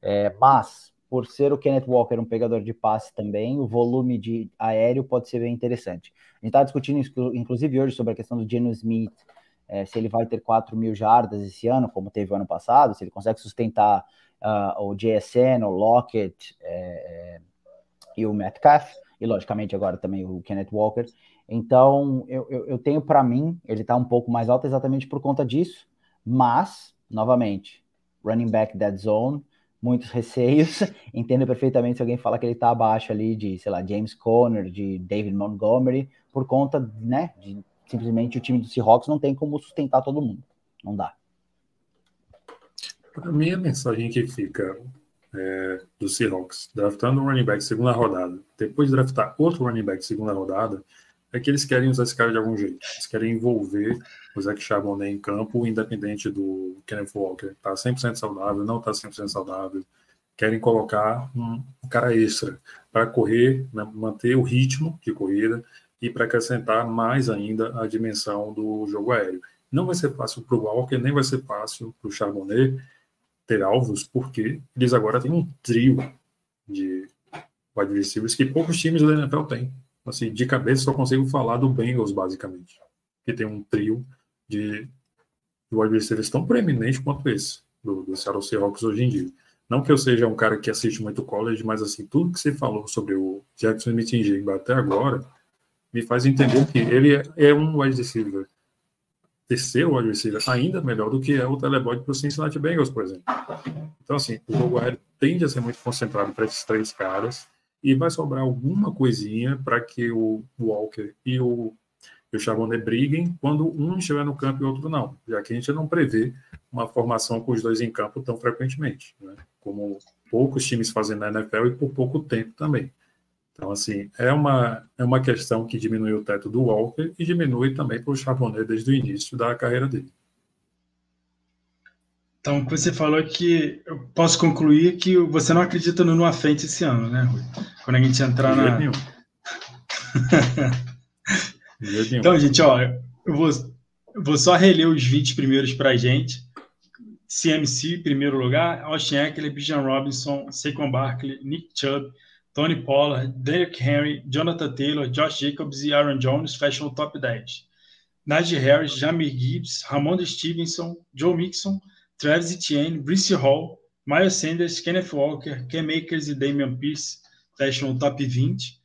É, mas por ser o Kenneth Walker um pegador de passe também, o volume de aéreo pode ser bem interessante. A gente está discutindo, inclusive hoje, sobre a questão do Geno Smith, é, se ele vai ter 4 mil jardas esse ano, como teve o ano passado, se ele consegue sustentar uh, o JSN, o Lockett é, é, e o Metcalf, e logicamente agora também o Kenneth Walker. Então, eu, eu, eu tenho para mim, ele está um pouco mais alto exatamente por conta disso, mas, novamente, running back dead zone, muitos receios. Entendo perfeitamente se alguém fala que ele está abaixo ali de, sei lá, James Conner, de David Montgomery, por conta, né, de simplesmente o time do Seahawks não tem como sustentar todo mundo. Não dá. Para mim, a mensagem que fica é, do Seahawks, draftando um running back segunda rodada, depois de draftar outro running back segunda rodada, é que eles querem usar esse cara de algum jeito. Eles querem envolver o Zach Charbonnet em campo, independente do Kenneth Walker. Tá 100% saudável, não tá 100% saudável. Querem colocar um cara extra para correr, né, manter o ritmo de corrida e para acrescentar mais ainda a dimensão do jogo aéreo. Não vai ser fácil para o Walker, nem vai ser fácil para o Charbonnet ter alvos, porque eles agora têm um trio de wide receivers que poucos times da NFL têm. Assim, de cabeça só consigo falar do Bengals, basicamente. Que tem um trio de, de wide receivers tão preeminente quanto esse, do, do Seattle Seahawks hoje em dia. Não que eu seja um cara que assiste muito college, mas assim, tudo que você falou sobre o Jackson Smith-Njigba até agora me faz entender que ele é, é um wide receiver, terceiro wide receiver, ainda melhor do que é o teleboy para o Cincinnati Bengals, por exemplo. Então, assim, o jogo aéreo tende a ser muito concentrado para esses três caras e vai sobrar alguma coisinha para que o Walker e o, e o briguem quando um estiver no campo e o outro não, já que a gente não prevê uma formação com os dois em campo tão frequentemente, né? como poucos times fazem na NFL e por pouco tempo também. Então, assim, é uma, é uma questão que diminui o teto do Walker e diminui também para o Charbonnet desde o início da carreira dele. Então, você falou é que eu posso concluir que você não acredita no Nua Frente esse ano, né, Rui? Quando a gente entrar na. Nenhum. então, gente, ó, eu vou, eu vou só reler os 20 primeiros para a gente. CMC, primeiro lugar, Austin Eckler, Bijan Robinson, Saquon Barkley, Nick Chubb, Tony Pollard, Derek Henry, Jonathan Taylor, Josh Jacobs e Aaron Jones fecham o top 10. Najee Harris, Jamir Gibbs, Ramon Stevenson, Joe Mixon, Travis Etienne, Brice Hall, Miles Sanders, Kenneth Walker, Cam Akers e Damian Pierce fecham o top 20.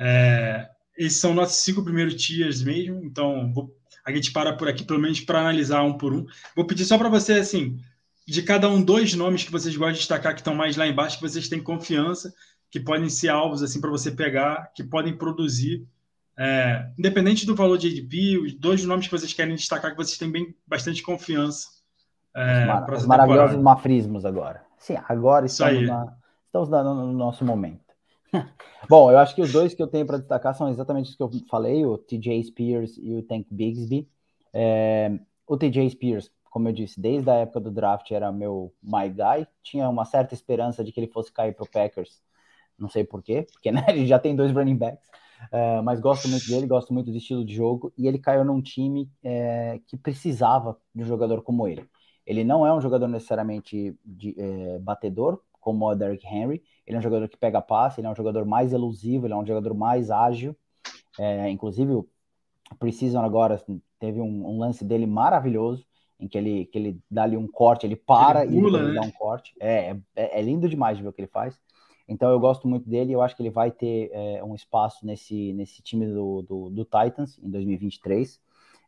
É, esses são nossos cinco primeiros tiers mesmo, então vou, a gente para por aqui, pelo menos para analisar um por um. Vou pedir só para você, assim, de cada um, dois nomes que vocês gostam de destacar, que estão mais lá embaixo, que vocês têm confiança, que podem ser alvos assim para você pegar, que podem produzir. É, independente do valor de ADP, os dois nomes que vocês querem destacar, que vocês têm bem, bastante confiança é, os, os maravilhosos mafrismos agora. Sim, agora estamos, na, estamos no nosso momento. Bom, eu acho que os dois que eu tenho para destacar são exatamente os que eu falei, o TJ Spears e o Tank Bigsby. É, o TJ Spears, como eu disse, desde a época do draft era meu my guy. Tinha uma certa esperança de que ele fosse cair para o Packers. Não sei porquê, porque né, ele já tem dois running backs. É, mas gosto muito dele, gosto muito do estilo de jogo. E ele caiu num time é, que precisava de um jogador como ele. Ele não é um jogador necessariamente de, é, batedor, como o Derrick Henry. Ele é um jogador que pega passe, ele é um jogador mais elusivo, ele é um jogador mais ágil. É, inclusive, o Precision agora teve um, um, lance dele maravilhoso, em que ele, que ele dá ali um corte, ele para ele pula, e ele né? dá um corte. É, é, é, lindo demais de ver o que ele faz. Então eu gosto muito dele, eu acho que ele vai ter é, um espaço nesse, nesse time do, do, do Titans em 2023.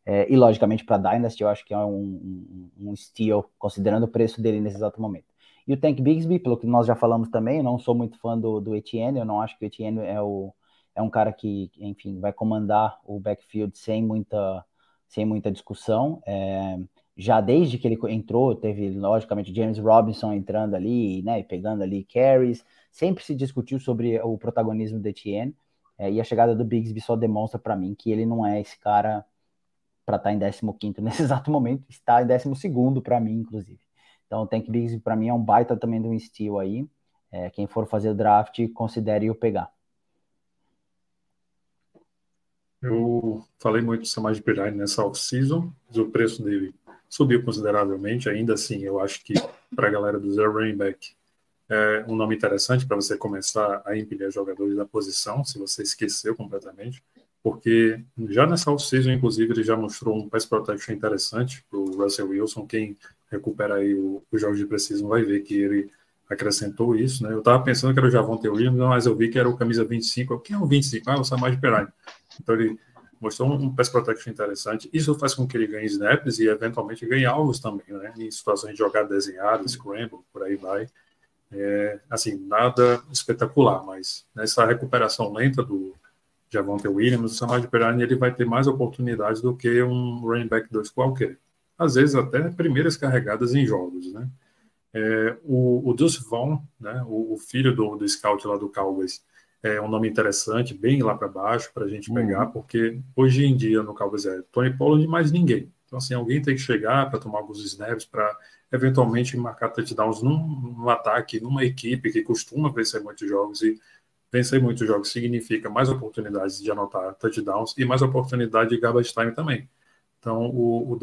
É, e logicamente para Dynasty eu acho que é um, um, um steal, considerando o preço dele nesse exato momento. E o Tank Bigsby, pelo que nós já falamos também, eu não sou muito fã do, do Etienne, eu não acho que o Etienne é, o, é um cara que, enfim, vai comandar o backfield sem muita, sem muita discussão. É, já desde que ele entrou, teve, logicamente, James Robinson entrando ali, né, e pegando ali carries, sempre se discutiu sobre o protagonismo do Etienne, é, e a chegada do Bigsby só demonstra para mim que ele não é esse cara para estar tá em 15 nesse exato momento, está em 12 para mim, inclusive. Então, o Tank Bigsby para mim é um baita também de um estilo aí. É, quem for fazer o draft, considere o pegar. Eu falei muito do Samaj Pirani nessa off-season, o preço dele subiu consideravelmente. Ainda assim, eu acho que para a galera do Zero Running Back é um nome interessante para você começar a empilhar jogadores da posição, se você esqueceu completamente, porque já nessa off-season, inclusive, ele já mostrou um pass protection interessante para o Russell Wilson. Quem recupera aí os jogos de precisão vai ver que ele acrescentou isso, né? Eu estava pensando que era o Javonte Williams, mas eu vi que era o camisa 25. Quem é o 25? Ah, o Samaj Perine. Então ele mostrou um pass protection interessante. Isso faz com que ele ganhe snaps e eventualmente ganhe alvos também, né? Em situações de jogada desenhada, scramble, por aí vai. É, assim, nada espetacular, mas nessa recuperação lenta do Javonte Williams, o Samaj Perine ele vai ter mais oportunidades do que um running back 2 qualquer. Às vezes até primeiras carregadas em jogos, né? É, o, o Deuce Vaughn, né, o, o filho do, do scout lá do Cowboys, é um nome interessante, bem lá para baixo para a gente uhum. pegar, porque hoje em dia no Cowboys é Tony Pollard e mais ninguém. Então, assim, alguém tem que chegar para tomar alguns snaps, para eventualmente marcar touchdowns num, num, ataque, numa equipe que costuma vencer muitos jogos e vencer muitos jogos significa mais oportunidades de anotar touchdowns e mais oportunidade de garbage time também. Então, o, o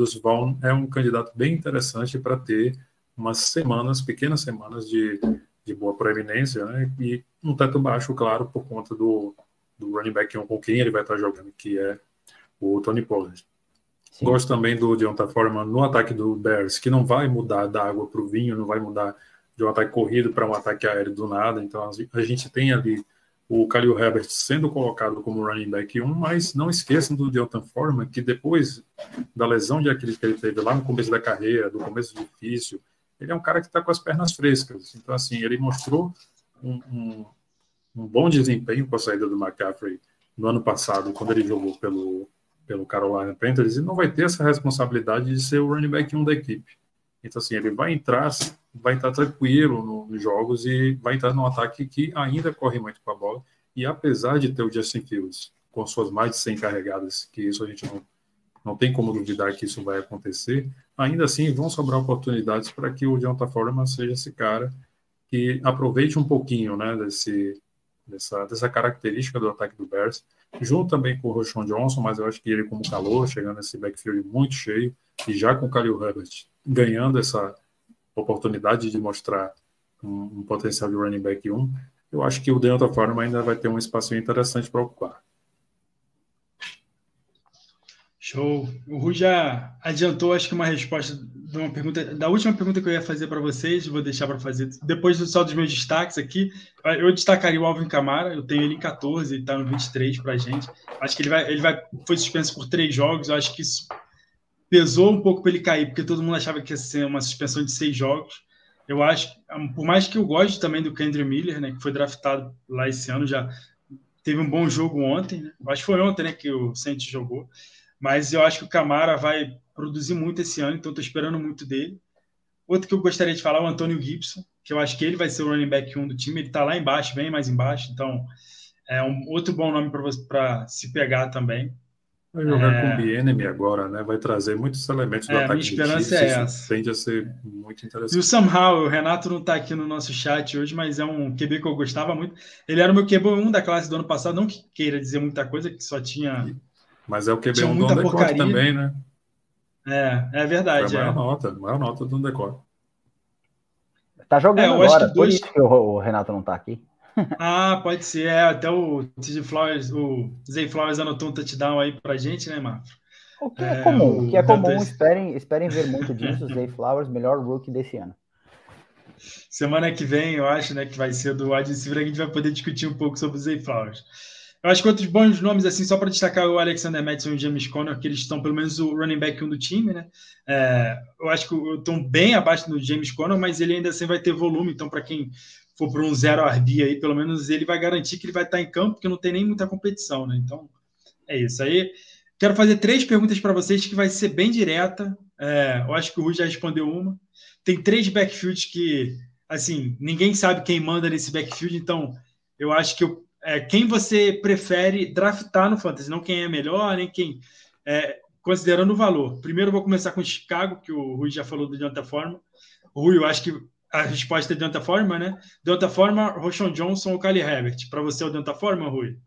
é um candidato bem interessante para ter umas semanas, pequenas semanas de de boa proeminência, né? E um teto baixo, claro, por conta do, do running back com quem ele vai estar jogando, que é o Tony Pollard. Sim. Gosto também do Deonta Foreman no ataque do Bears, que não vai mudar da água para o vinho, não vai mudar de um ataque corrido para um ataque aéreo do nada. Então a gente tem ali o Khalil Herbert sendo colocado como running back 1, mas não esqueçam do Deonta Foreman, que depois da lesão de Aquiles que ele teve lá no começo da carreira, do começo difícil, ele é um cara que está com as pernas frescas. Então, assim, ele mostrou um, um, um, bom desempenho com a saída do McCaffrey no ano passado, quando ele jogou pelo, pelo Carolina Panthers, e não vai ter essa responsabilidade de ser o running back 1 da equipe. Então, assim, ele vai entrar, vai estar tranquilo no, nos jogos e vai entrar num ataque que ainda corre muito com a bola. E apesar de ter o Justin Fields com suas mais de 100 carregadas, que isso a gente não não tem como duvidar que isso vai acontecer, ainda assim vão sobrar oportunidades para que o Jonathan Foreman seja esse cara que aproveite um pouquinho né, desse, dessa, dessa característica do ataque do Bears, junto também com o Roshon Johnson, mas eu acho que ele como calor, chegando nesse backfield muito cheio, e já com o Khalil Herbert ganhando essa oportunidade de mostrar um, um potencial de running back 1, eu acho que o Deontay Foreman ainda vai ter um espaço interessante para ocupar. Show. O Rui já adiantou, acho que uma resposta de uma pergunta, da última pergunta que eu ia fazer para vocês, vou deixar para fazer depois só dos meus destaques aqui. Eu destacaria o Alvin Camara, eu tenho ele em 14, ele está no 23 para a gente. Acho que ele vai, ele vai, foi suspenso por três jogos, eu acho que isso pesou um pouco para ele cair, porque todo mundo achava que ia ser uma suspensão de seis jogos. Eu acho, por mais que eu goste também do Kendrick Miller, né, que foi draftado lá esse ano, já teve um bom jogo ontem, né? Acho que foi ontem, né, que o Saints jogou. Mas eu acho que o Camara vai produzir muito esse ano, então estou esperando muito dele. Outro que eu gostaria de falar é o Antônio Gibson, que eu acho que ele vai ser o running back 1 do time. Ele está lá embaixo, bem mais embaixo, então é um outro bom nome para se pegar também. Vai jogar é... com o Bienemy agora, né? Vai trazer muitos elementos do é, ataque. Minha esperança é essa. Tende a ser muito interessante. E o Somehow, o Renato não está aqui no nosso chat hoje, mas é um QB que eu gostava muito. Ele era o meu QB 1 da classe do ano passado, não que queira dizer muita coisa, que só tinha mas é o QB1 do Undercourt também, né? É, é verdade. Foi a maior é. nota, maior nota do Undercourt. Tá jogando é, agora, acho que dois... por isso que o Renato não tá aqui. Ah, pode ser. É, até o TJ Flowers, o Zay Flowers anotou um touchdown aí pra gente, né, Marco? O que é, é comum, o que é comum, esperem, esperem ver muito disso. Zay Flowers, melhor rookie desse ano. Semana que vem, eu acho, né, que vai ser do wide receiver, a gente vai poder discutir um pouco sobre o Zay Flowers. Eu acho que outros bons nomes, assim, só para destacar o Alexander Madison e o James Conner, que eles estão pelo menos o running back 1 do time, né? É, eu acho que estão bem abaixo do James Conner, mas ele ainda assim vai ter volume, então para quem for para um zero RB aí, pelo menos ele vai garantir que ele vai estar em campo, porque não tem nem muita competição, né? Então, é isso aí. Quero fazer três perguntas para vocês que vai ser bem direta. É, eu acho que o Rui já respondeu uma. Tem três backfields que, assim, ninguém sabe quem manda nesse backfield, então eu acho que eu é, quem você prefere draftar no Fantasy, não quem é melhor, nem quem. É, considerando o valor. Primeiro vou começar com Chicago, que o Rui já falou do Deonta Forma. O Rui, eu acho que a resposta é Deonta Forma, né? Deonta Forma, Roshon Johnson ou Kali Herbert. Para você é o Deonta Forma, Rui?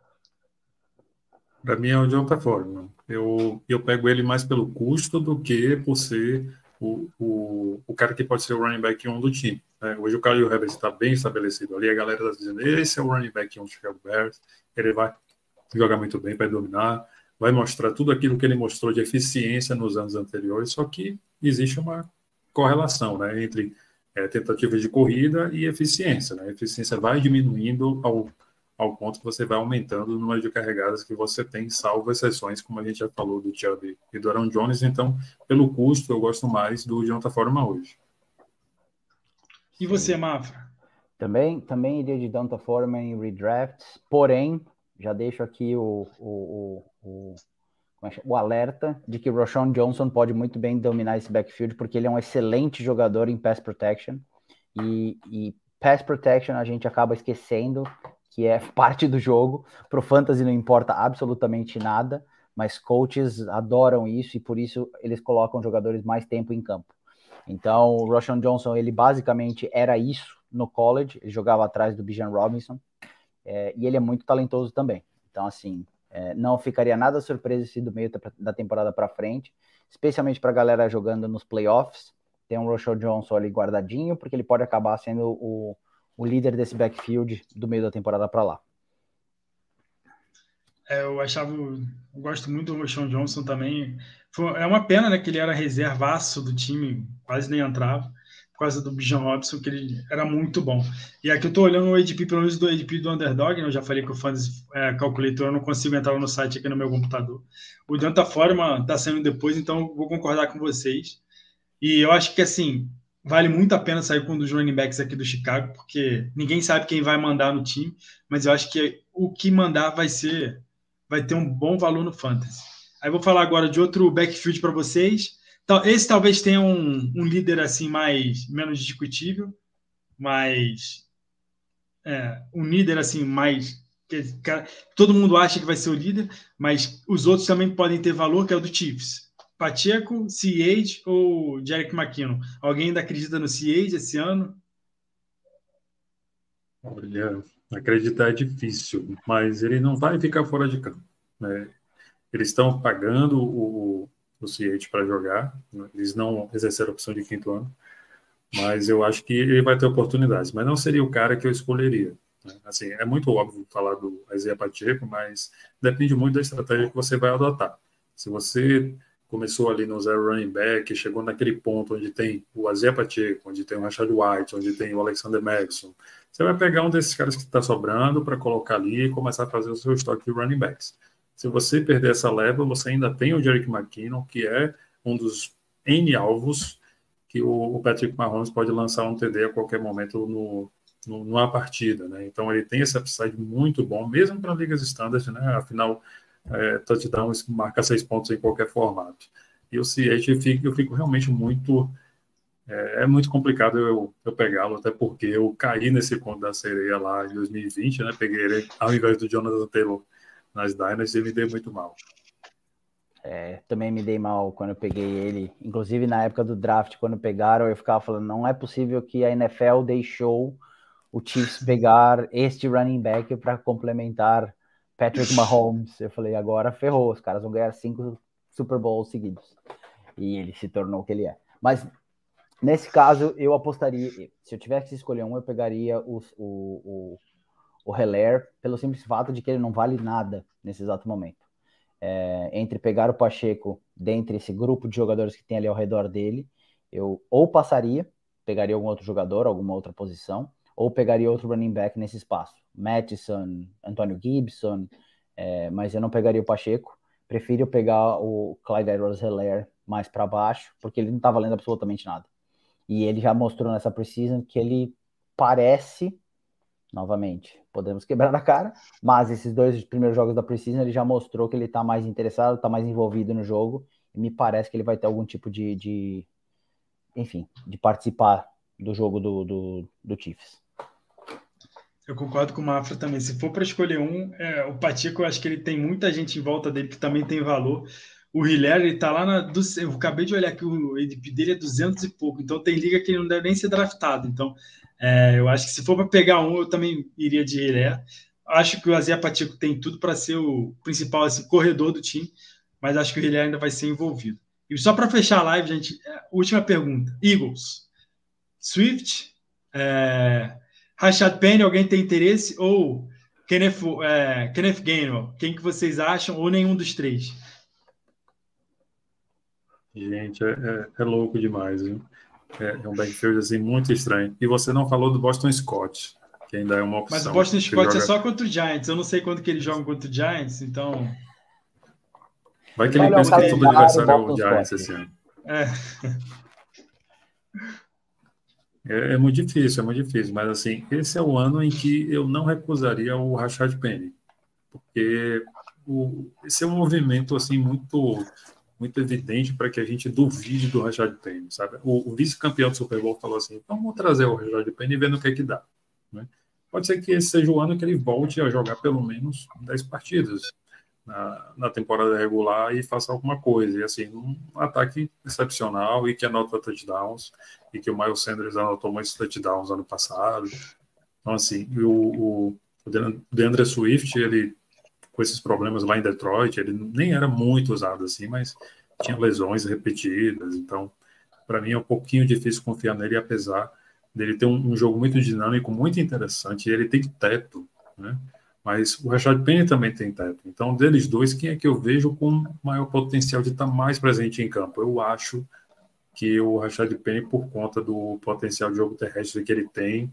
Para mim é o Deonta Forma. Eu, eu pego ele mais pelo custo do que por ser o, o, o cara que pode ser o running back 1 do time. Né? Hoje o Khalil Herbert está bem estabelecido ali, a galera está dizendo, esse é o running back 1 do Chicago Bears, ele vai jogar muito bem, vai dominar, vai mostrar tudo aquilo que ele mostrou de eficiência nos anos anteriores, só que existe uma correlação né, entre é, tentativas de corrida e eficiência. Né? A eficiência vai diminuindo ao ao ponto que você vai aumentando o número de carregadas que você tem, salvo exceções, como a gente já falou do Chubb e do Aaron Jones. Então, pelo custo, eu gosto mais do Jonathan Forma hoje. E você, Mafra? Também, também iria de Jonathan Forma em redrafts, porém, já deixo aqui o, o, o, o, é o alerta de que o Roshan Johnson pode muito bem dominar esse backfield, porque ele é um excelente jogador em pass protection, e, e pass protection a gente acaba esquecendo que é parte do jogo. Pro fantasy não importa absolutamente nada, mas coaches adoram isso e por isso eles colocam jogadores mais tempo em campo. Então, o Roshan Johnson, ele basicamente era isso no college, ele jogava atrás do Bijan Robinson, é, e ele é muito talentoso também. Então, assim, é, não ficaria nada surpreso se do meio da temporada para frente, especialmente para a galera jogando nos playoffs, tem um Roshan Johnson ali guardadinho, porque ele pode acabar sendo o, o líder desse backfield do meio da temporada para lá. É, eu achava, eu gosto muito do Roshan Johnson também. Foi, é uma pena, né, que ele era reservaço do time, quase nem entrava, por causa do Bijan Robson, que ele era muito bom. E aqui eu tô olhando o ADP, pelo menos do ADP do Underdog, né, eu já falei que o Fans é, Calculator, eu não consigo entrar no site aqui no meu computador. O Danta Forma tá saindo depois, então vou concordar com vocês. E eu acho que, assim, vale muito a pena sair com um dos running backs aqui do Chicago, porque ninguém sabe quem vai mandar no time, mas eu acho que o que mandar vai ser, vai ter um bom valor no fantasy. Aí vou falar agora de outro backfield para vocês. Então, esse talvez tenha um, um, líder assim mais menos discutível, mas é, um líder assim mais que, todo mundo acha que vai ser o líder, mas os outros também podem ter valor, que é o do Chiefs. Pacheco, CH ou Jerick McKinnon? Alguém ainda acredita no CH esse ano? Olha, acreditar é difícil, mas ele não vai ficar fora de campo. Né? Eles estão pagando o, o CH para jogar, né? eles não exerceram a opção de quinto ano, mas eu acho que ele vai ter oportunidades, mas não seria o cara que eu escolheria. Né? Assim, é muito óbvio falar do Isaiah Pacheco, mas depende muito da estratégia que você vai adotar. Se você começou ali no zero running back, chegou naquele ponto onde tem o Azia Pacheco, onde tem o Rashad White, onde tem o Alexander Maxson. Você vai pegar um desses caras que está sobrando para colocar ali e começar a fazer o seu estoque de running backs. Se você perder essa leva, você ainda tem o Jerick McKinnon, que é um dos N alvos que o, Patrick Mahomes pode lançar um TD a qualquer momento no, no, numa partida, né? Então ele tem esse upside muito bom, mesmo para ligas standard, né? Afinal, é, touchdown marca seis pontos em qualquer formato. E o CH eu fico, eu fico realmente muito. É, é muito complicado eu, eu pegá-lo, até porque eu caí nesse conto da sereia lá em 2020, né? Peguei ele ao invés do Jonathan Taylor nas Dynasty e me dei muito mal. É, também me dei mal quando eu peguei ele. Inclusive na época do draft, quando pegaram, eu ficava falando: não é possível que a NFL deixou o Chiefs pegar este running back para complementar Patrick Mahomes. Eu falei, agora ferrou, os caras vão ganhar cinco Super Bowls seguidos. E ele se tornou o que ele é. Mas nesse caso, eu apostaria. Se eu tivesse que escolher um, eu pegaria o, o, o, o Heller, pelo simples fato de que ele não vale nada nesse exato momento. é, entre pegar o Pacheco dentre esse grupo de jogadores que tem ali ao redor dele, eu ou passaria, pegaria algum outro jogador, alguma outra posição, ou pegaria outro running back nesse espaço. Mattison, Antônio Gibson, é, mas eu não pegaria o Pacheco. Prefiro pegar o Clyde Edwards-Helaire mais para baixo, porque ele não está valendo absolutamente nada. E ele já mostrou nessa preseason que ele parece, novamente, podemos quebrar a cara, mas esses dois primeiros jogos da preseason ele já mostrou que ele está mais interessado, está mais envolvido no jogo, e me parece que ele vai ter algum tipo de, de enfim, de participar do jogo do, do, do Chiefs. Eu concordo com o Mafra também. Se for para escolher um, é, o Pacheco, eu acho que ele tem muita gente em volta dele que também tem valor. O Hiller, ele tá lá na. Do, eu acabei de olhar que o EDP dele é 200 e pouco, então tem liga que ele não deve nem ser draftado. Então, é, eu acho que se for para pegar um, eu também iria de Hiller. Acho que o Azia Pacheco tem tudo para ser o principal assim, corredor do time, mas acho que o Hiller ainda vai ser envolvido. E só para fechar a live, gente, é, última pergunta: Eagles, Swift, é, Rashad Penny, alguém tem interesse? Ou Kenneth, é, Kenneth Gainwell? Quem que vocês acham? Ou nenhum dos três? Gente, é, é, é louco demais, viu? É, é, um backfield assim, muito estranho. E você não falou do Boston Scott, que ainda é uma opção. Mas o Boston Scott joga... é só contra o Giants. Eu não sei quando que ele joga contra o Giants, então. Vai que ele pensa que todo adversário é o Giants esse ano. É. é. É, muito difícil, é muito difícil. Mas assim, esse é o ano em que eu não recusaria o Rashad Penny. Porque o, esse é um movimento assim muito muito evidente para que a gente duvide do Rashad Penny, sabe? O, o vice-campeão do Super Bowl falou assim, vamos trazer o Rashad Penny e ver no que é que dá, né? Pode ser que esse seja o ano que ele volte a jogar pelo menos 10 partidas na, na temporada regular e faça alguma coisa. E assim, um ataque excepcional e que anota touchdowns, e que o Miles Sanders anotou muitos touchdowns ano passado. Então, assim, o, o, DeAndre Swift, ele com esses problemas lá em Detroit, ele nem era muito usado assim, mas tinha lesões repetidas, então para mim é um pouquinho difícil confiar nele, apesar dele ter um, um jogo muito dinâmico, muito interessante, ele tem teto, né? Mas o Rashad Penny também tem teto. Então, deles dois, quem é que eu vejo com maior potencial de estar mais presente em campo? Eu acho que o Rashad Penny, por conta do potencial de jogo terrestre que ele tem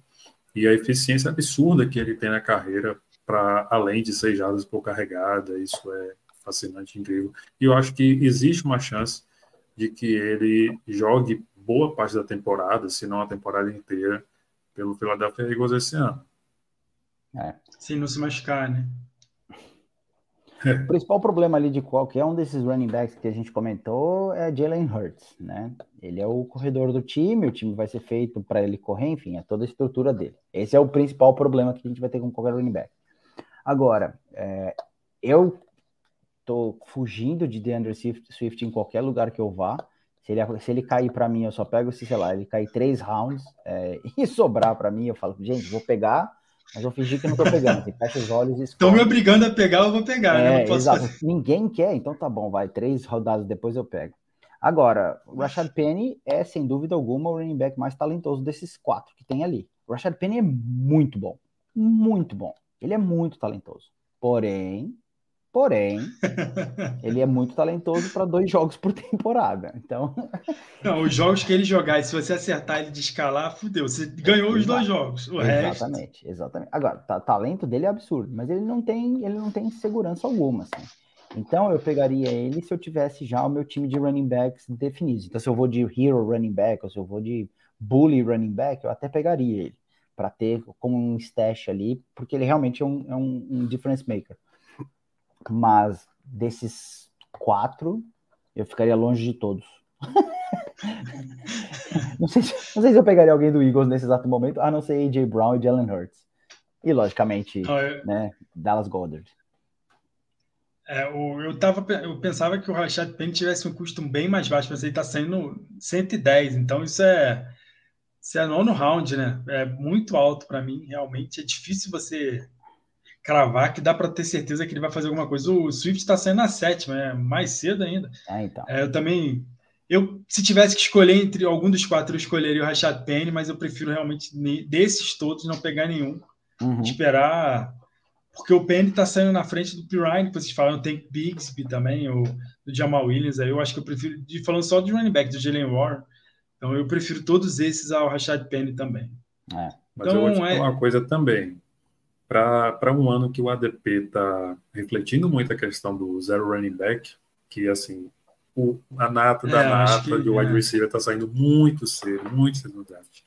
e a eficiência absurda que ele tem na carreira, para além de seis jardas por carregada, isso é fascinante, incrível. E eu acho que existe uma chance de que ele jogue boa parte da temporada, se não a temporada inteira, pelo Philadelphia Eagles esse ano. É. Sem não se machucar, né? O principal problema ali de qualquer um desses running backs que a gente comentou é Jalen Hurts, né? Ele é o corredor do time, o time vai ser feito para ele correr, enfim, é toda a estrutura dele. Esse é o principal problema que a gente vai ter com qualquer running back. Agora, é, eu tô fugindo de DeAndre Swift, em qualquer lugar que eu vá. Se ele, se ele cair para mim, eu só pego, se sei lá, ele cair três rounds é, e sobrar para mim, eu falo, gente, vou pegar mas eu fingi que não tô pegando. Assim, fecha os olhos e Estão me obrigando a pegar, eu vou pegar. Né? É, exato. Fazer. Ninguém quer, então tá bom, vai. Três rodadas depois eu pego. Agora, o Rashad Penny é, sem dúvida alguma, o running back mais talentoso desses quatro que tem ali. O Rashad Penny é muito bom. Muito bom. Ele é muito talentoso. Porém, Porém, ele é muito talentoso para dois jogos por temporada. Então. Não, os jogos que ele jogar, e se você acertar ele de escalar, fudeu. Você ganhou os dois jogos. O exatamente, resto... exatamente. Agora, tá, talento dele é absurdo, mas ele não tem, ele não tem segurança alguma, assim. Então eu pegaria ele se eu tivesse já o meu time de running backs definido. Então, se eu vou de hero running back, ou se eu vou de bully running back, eu até pegaria ele para ter como um stash ali, porque ele realmente é um, é um, um difference maker. Mas desses quatro, eu ficaria longe de todos. não, sei se, não sei se eu pegaria alguém do Eagles nesse exato momento, a não ser AJ Brown e Jalen Hurts. E, logicamente, ah, eu... né, Dallas Goddard. É, eu, tava, eu pensava que o Rashad Penny tivesse um custo bem mais baixo, mas ele está saindo 110, então isso é, isso é nono round, né? É muito alto para mim, realmente. É difícil você cravar que dá para ter certeza que ele vai fazer alguma coisa. O Swift está saindo na sétima, é mais cedo ainda. É, então. É, eu também. Eu, se tivesse que escolher entre algum dos quatro, eu escolheria o Rashad Penny, mas eu prefiro realmente, desses todos, não pegar nenhum. Uhum. Esperar porque o Penny está saindo na frente do Pirine, que vocês falam, tem Bigsby também, o do Jamal Williams, aí eu acho que eu prefiro, de, falando só do running back, do Jalen Warren, então eu prefiro todos esses ao Rashad Penny também. É. Mas então, eu vou te é... uma coisa também, para um ano que o ADP está refletindo muito a questão do zero running back, que assim, o, a nata da é, nata que, do wide é. receiver está saindo muito cedo, muito cedo no draft.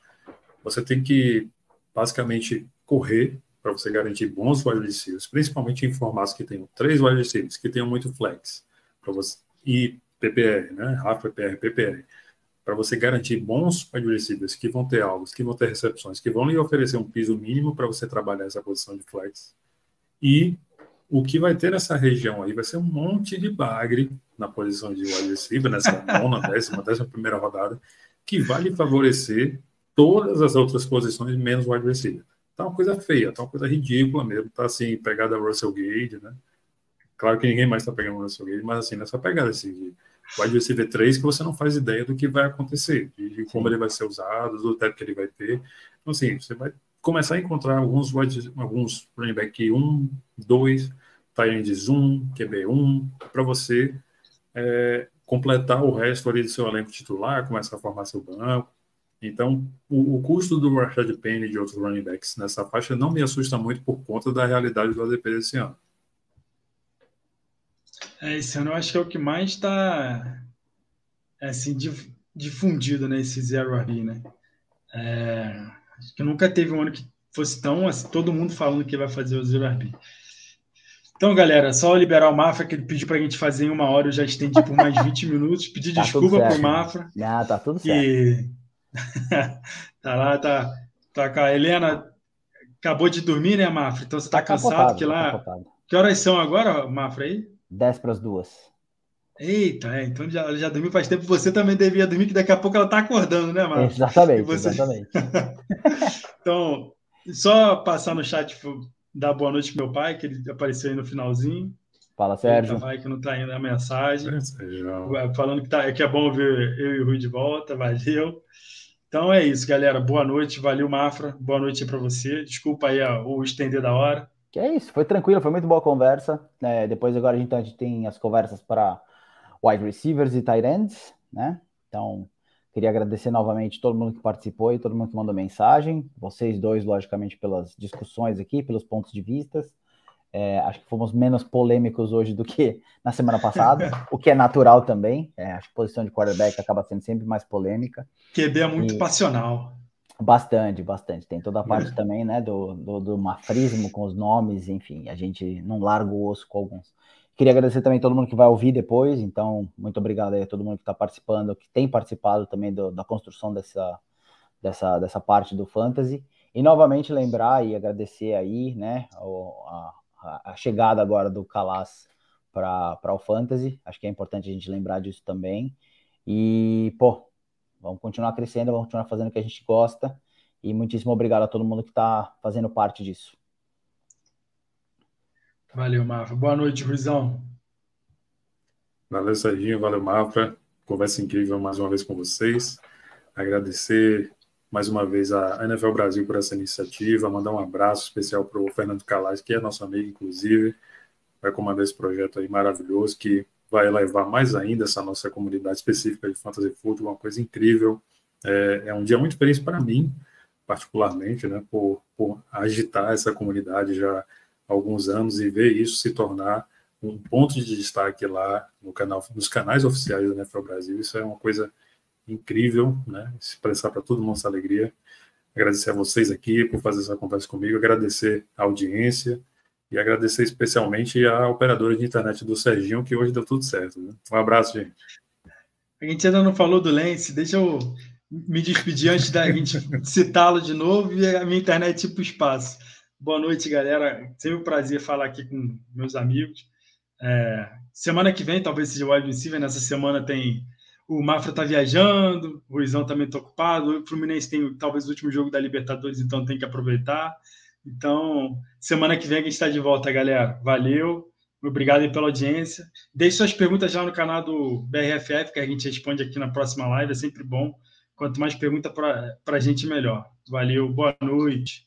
Você tem que basicamente correr para você garantir bons wide receivers, principalmente em formatos que tenham três wide receivers, que tenham muito flex, para você e PPR, né? Half PPR, PPR, para você garantir bons wide receivers que vão ter alvos, que vão ter recepções, que vão lhe oferecer um piso mínimo para você trabalhar essa posição de flex. E o que vai ter nessa região aí vai ser um monte de bagre na posição de wide receiver, nessa nona, décima, décima primeira rodada, que vai lhe favorecer todas as outras posições menos wide receiver tá uma coisa feia, tá uma coisa ridícula mesmo, tá assim, pegada Russell Gage, né? Claro que ninguém mais tá pegando Russell Gage, mas assim, nessa pegada assim, de wide receiver 3 que você não faz ideia do que vai acontecer, de como ele vai ser usado, do teto que ele vai ter. Então, assim, você vai começar a encontrar alguns wide, alguns running back 1, 2, tight 1, QB1, para você é, completar o resto ali do seu elenco titular, começar a formar seu banco, então, o, o, custo do Rashad Penny e de outros running backs nessa faixa não me assusta muito por conta da realidade do ADP desse ano. É, esse ano eu acho que é o que mais está assim, difundido nesse né, Zero RB, né? É, acho que nunca teve um ano que fosse tão assim, todo mundo falando que vai fazer o Zero RB. Então, galera, só liberar o Mafra, que ele pediu para a gente fazer em uma hora, eu já estendi por mais 20 minutos. Pedir tá desculpa para o Mafra. Ah, tá tudo certo. E tá lá, tá, tá com a Helena. Acabou de dormir, né, Mafra? Então você tá, tá cansado que lá. Tá que horas são agora, Mafra, aí? 10 para as duas. Eita, é, então já, já dormiu faz tempo. Você também devia dormir, que daqui a pouco ela tá acordando, né, Mafra? Exatamente, você... exatamente. então, só passar no chat dar boa noite pro meu pai, que ele apareceu aí no finalzinho. Fala, Sérgio. Vai que não tá indo a mensagem. É, falando que, tá, que é bom ver eu e o Rui de volta, valeu. Então é isso, galera. Boa noite, valeu, Mafra. Boa noite para você. Desculpa aí o estender da hora. Que é isso, foi tranquilo, foi muito boa a conversa. É, depois agora a gente, a gente, tem as conversas para wide receivers e tight ends, né? Então, queria agradecer novamente todo mundo que participou e todo mundo que mandou mensagem. Vocês dois, logicamente, pelas discussões aqui, pelos pontos de vistas. É, acho que fomos menos polêmicos hoje do que na semana passada, o que é natural também. É, acho que a posição de quarterback acaba sendo sempre mais polêmica. QB é muito e... passional. Bastante, bastante. Tem toda a parte é. também, né, do, do, do, mafrismo com os nomes, enfim, a gente não larga o osso com alguns. Queria agradecer também todo mundo que vai ouvir depois, então, muito obrigado aí a todo mundo que está participando, que tem participado também do, da construção dessa, dessa, dessa parte do Fantasy. E novamente lembrar e agradecer aí, né, a, a, chegada agora do Calas para o Fantasy. Acho que é importante a gente lembrar disso também. E, pô, vamos continuar crescendo, vamos continuar fazendo o que a gente gosta. E muitíssimo obrigado a todo mundo que está fazendo parte disso. Valeu, Mafra. Boa noite, Ruizão. Valeu, Serginho. Valeu, Mafra. Conversa incrível mais uma vez com vocês. Agradecer mais uma vez a NFL Brasil por essa iniciativa, mandar um abraço especial para o Fernando Calais, que é nosso amigo, inclusive, vai comandar esse projeto aí maravilhoso, que vai elevar mais ainda essa nossa comunidade específica de Fantasy Football, uma coisa incrível. É, é um dia muito feliz para mim, particularmente, né, por, por agitar essa comunidade já há alguns anos e ver isso se tornar um ponto de destaque lá no canal, nos canais oficiais da NFL Brasil. Isso é uma coisa incrível, né? Expressar para todo mundo essa alegria. Agradecer a vocês aqui por fazer essa conversa comigo, agradecer a audiência e agradecer especialmente a operadora de internet do Serginho, que hoje deu tudo certo. Né? Um abraço, gente. A gente ainda não falou do Lance, deixa eu me despedir antes da gente citá-lo de novo e a minha internet tipo espaço. Boa noite, galera. Sempre um prazer falar aqui com meus amigos. É, semana que vem, talvez seja o wide receiver, nessa semana tem o Mafra está viajando, o Ruizão também está ocupado, o Fluminense tem talvez o último jogo da Libertadores, então tem que aproveitar. Então, semana que vem a gente está de volta, galera. Valeu, obrigado pela audiência. Deixe suas perguntas já no canal do BRFF, que a gente responde aqui na próxima live, é sempre bom. Quanto mais pergunta para a gente, melhor. Valeu, boa noite.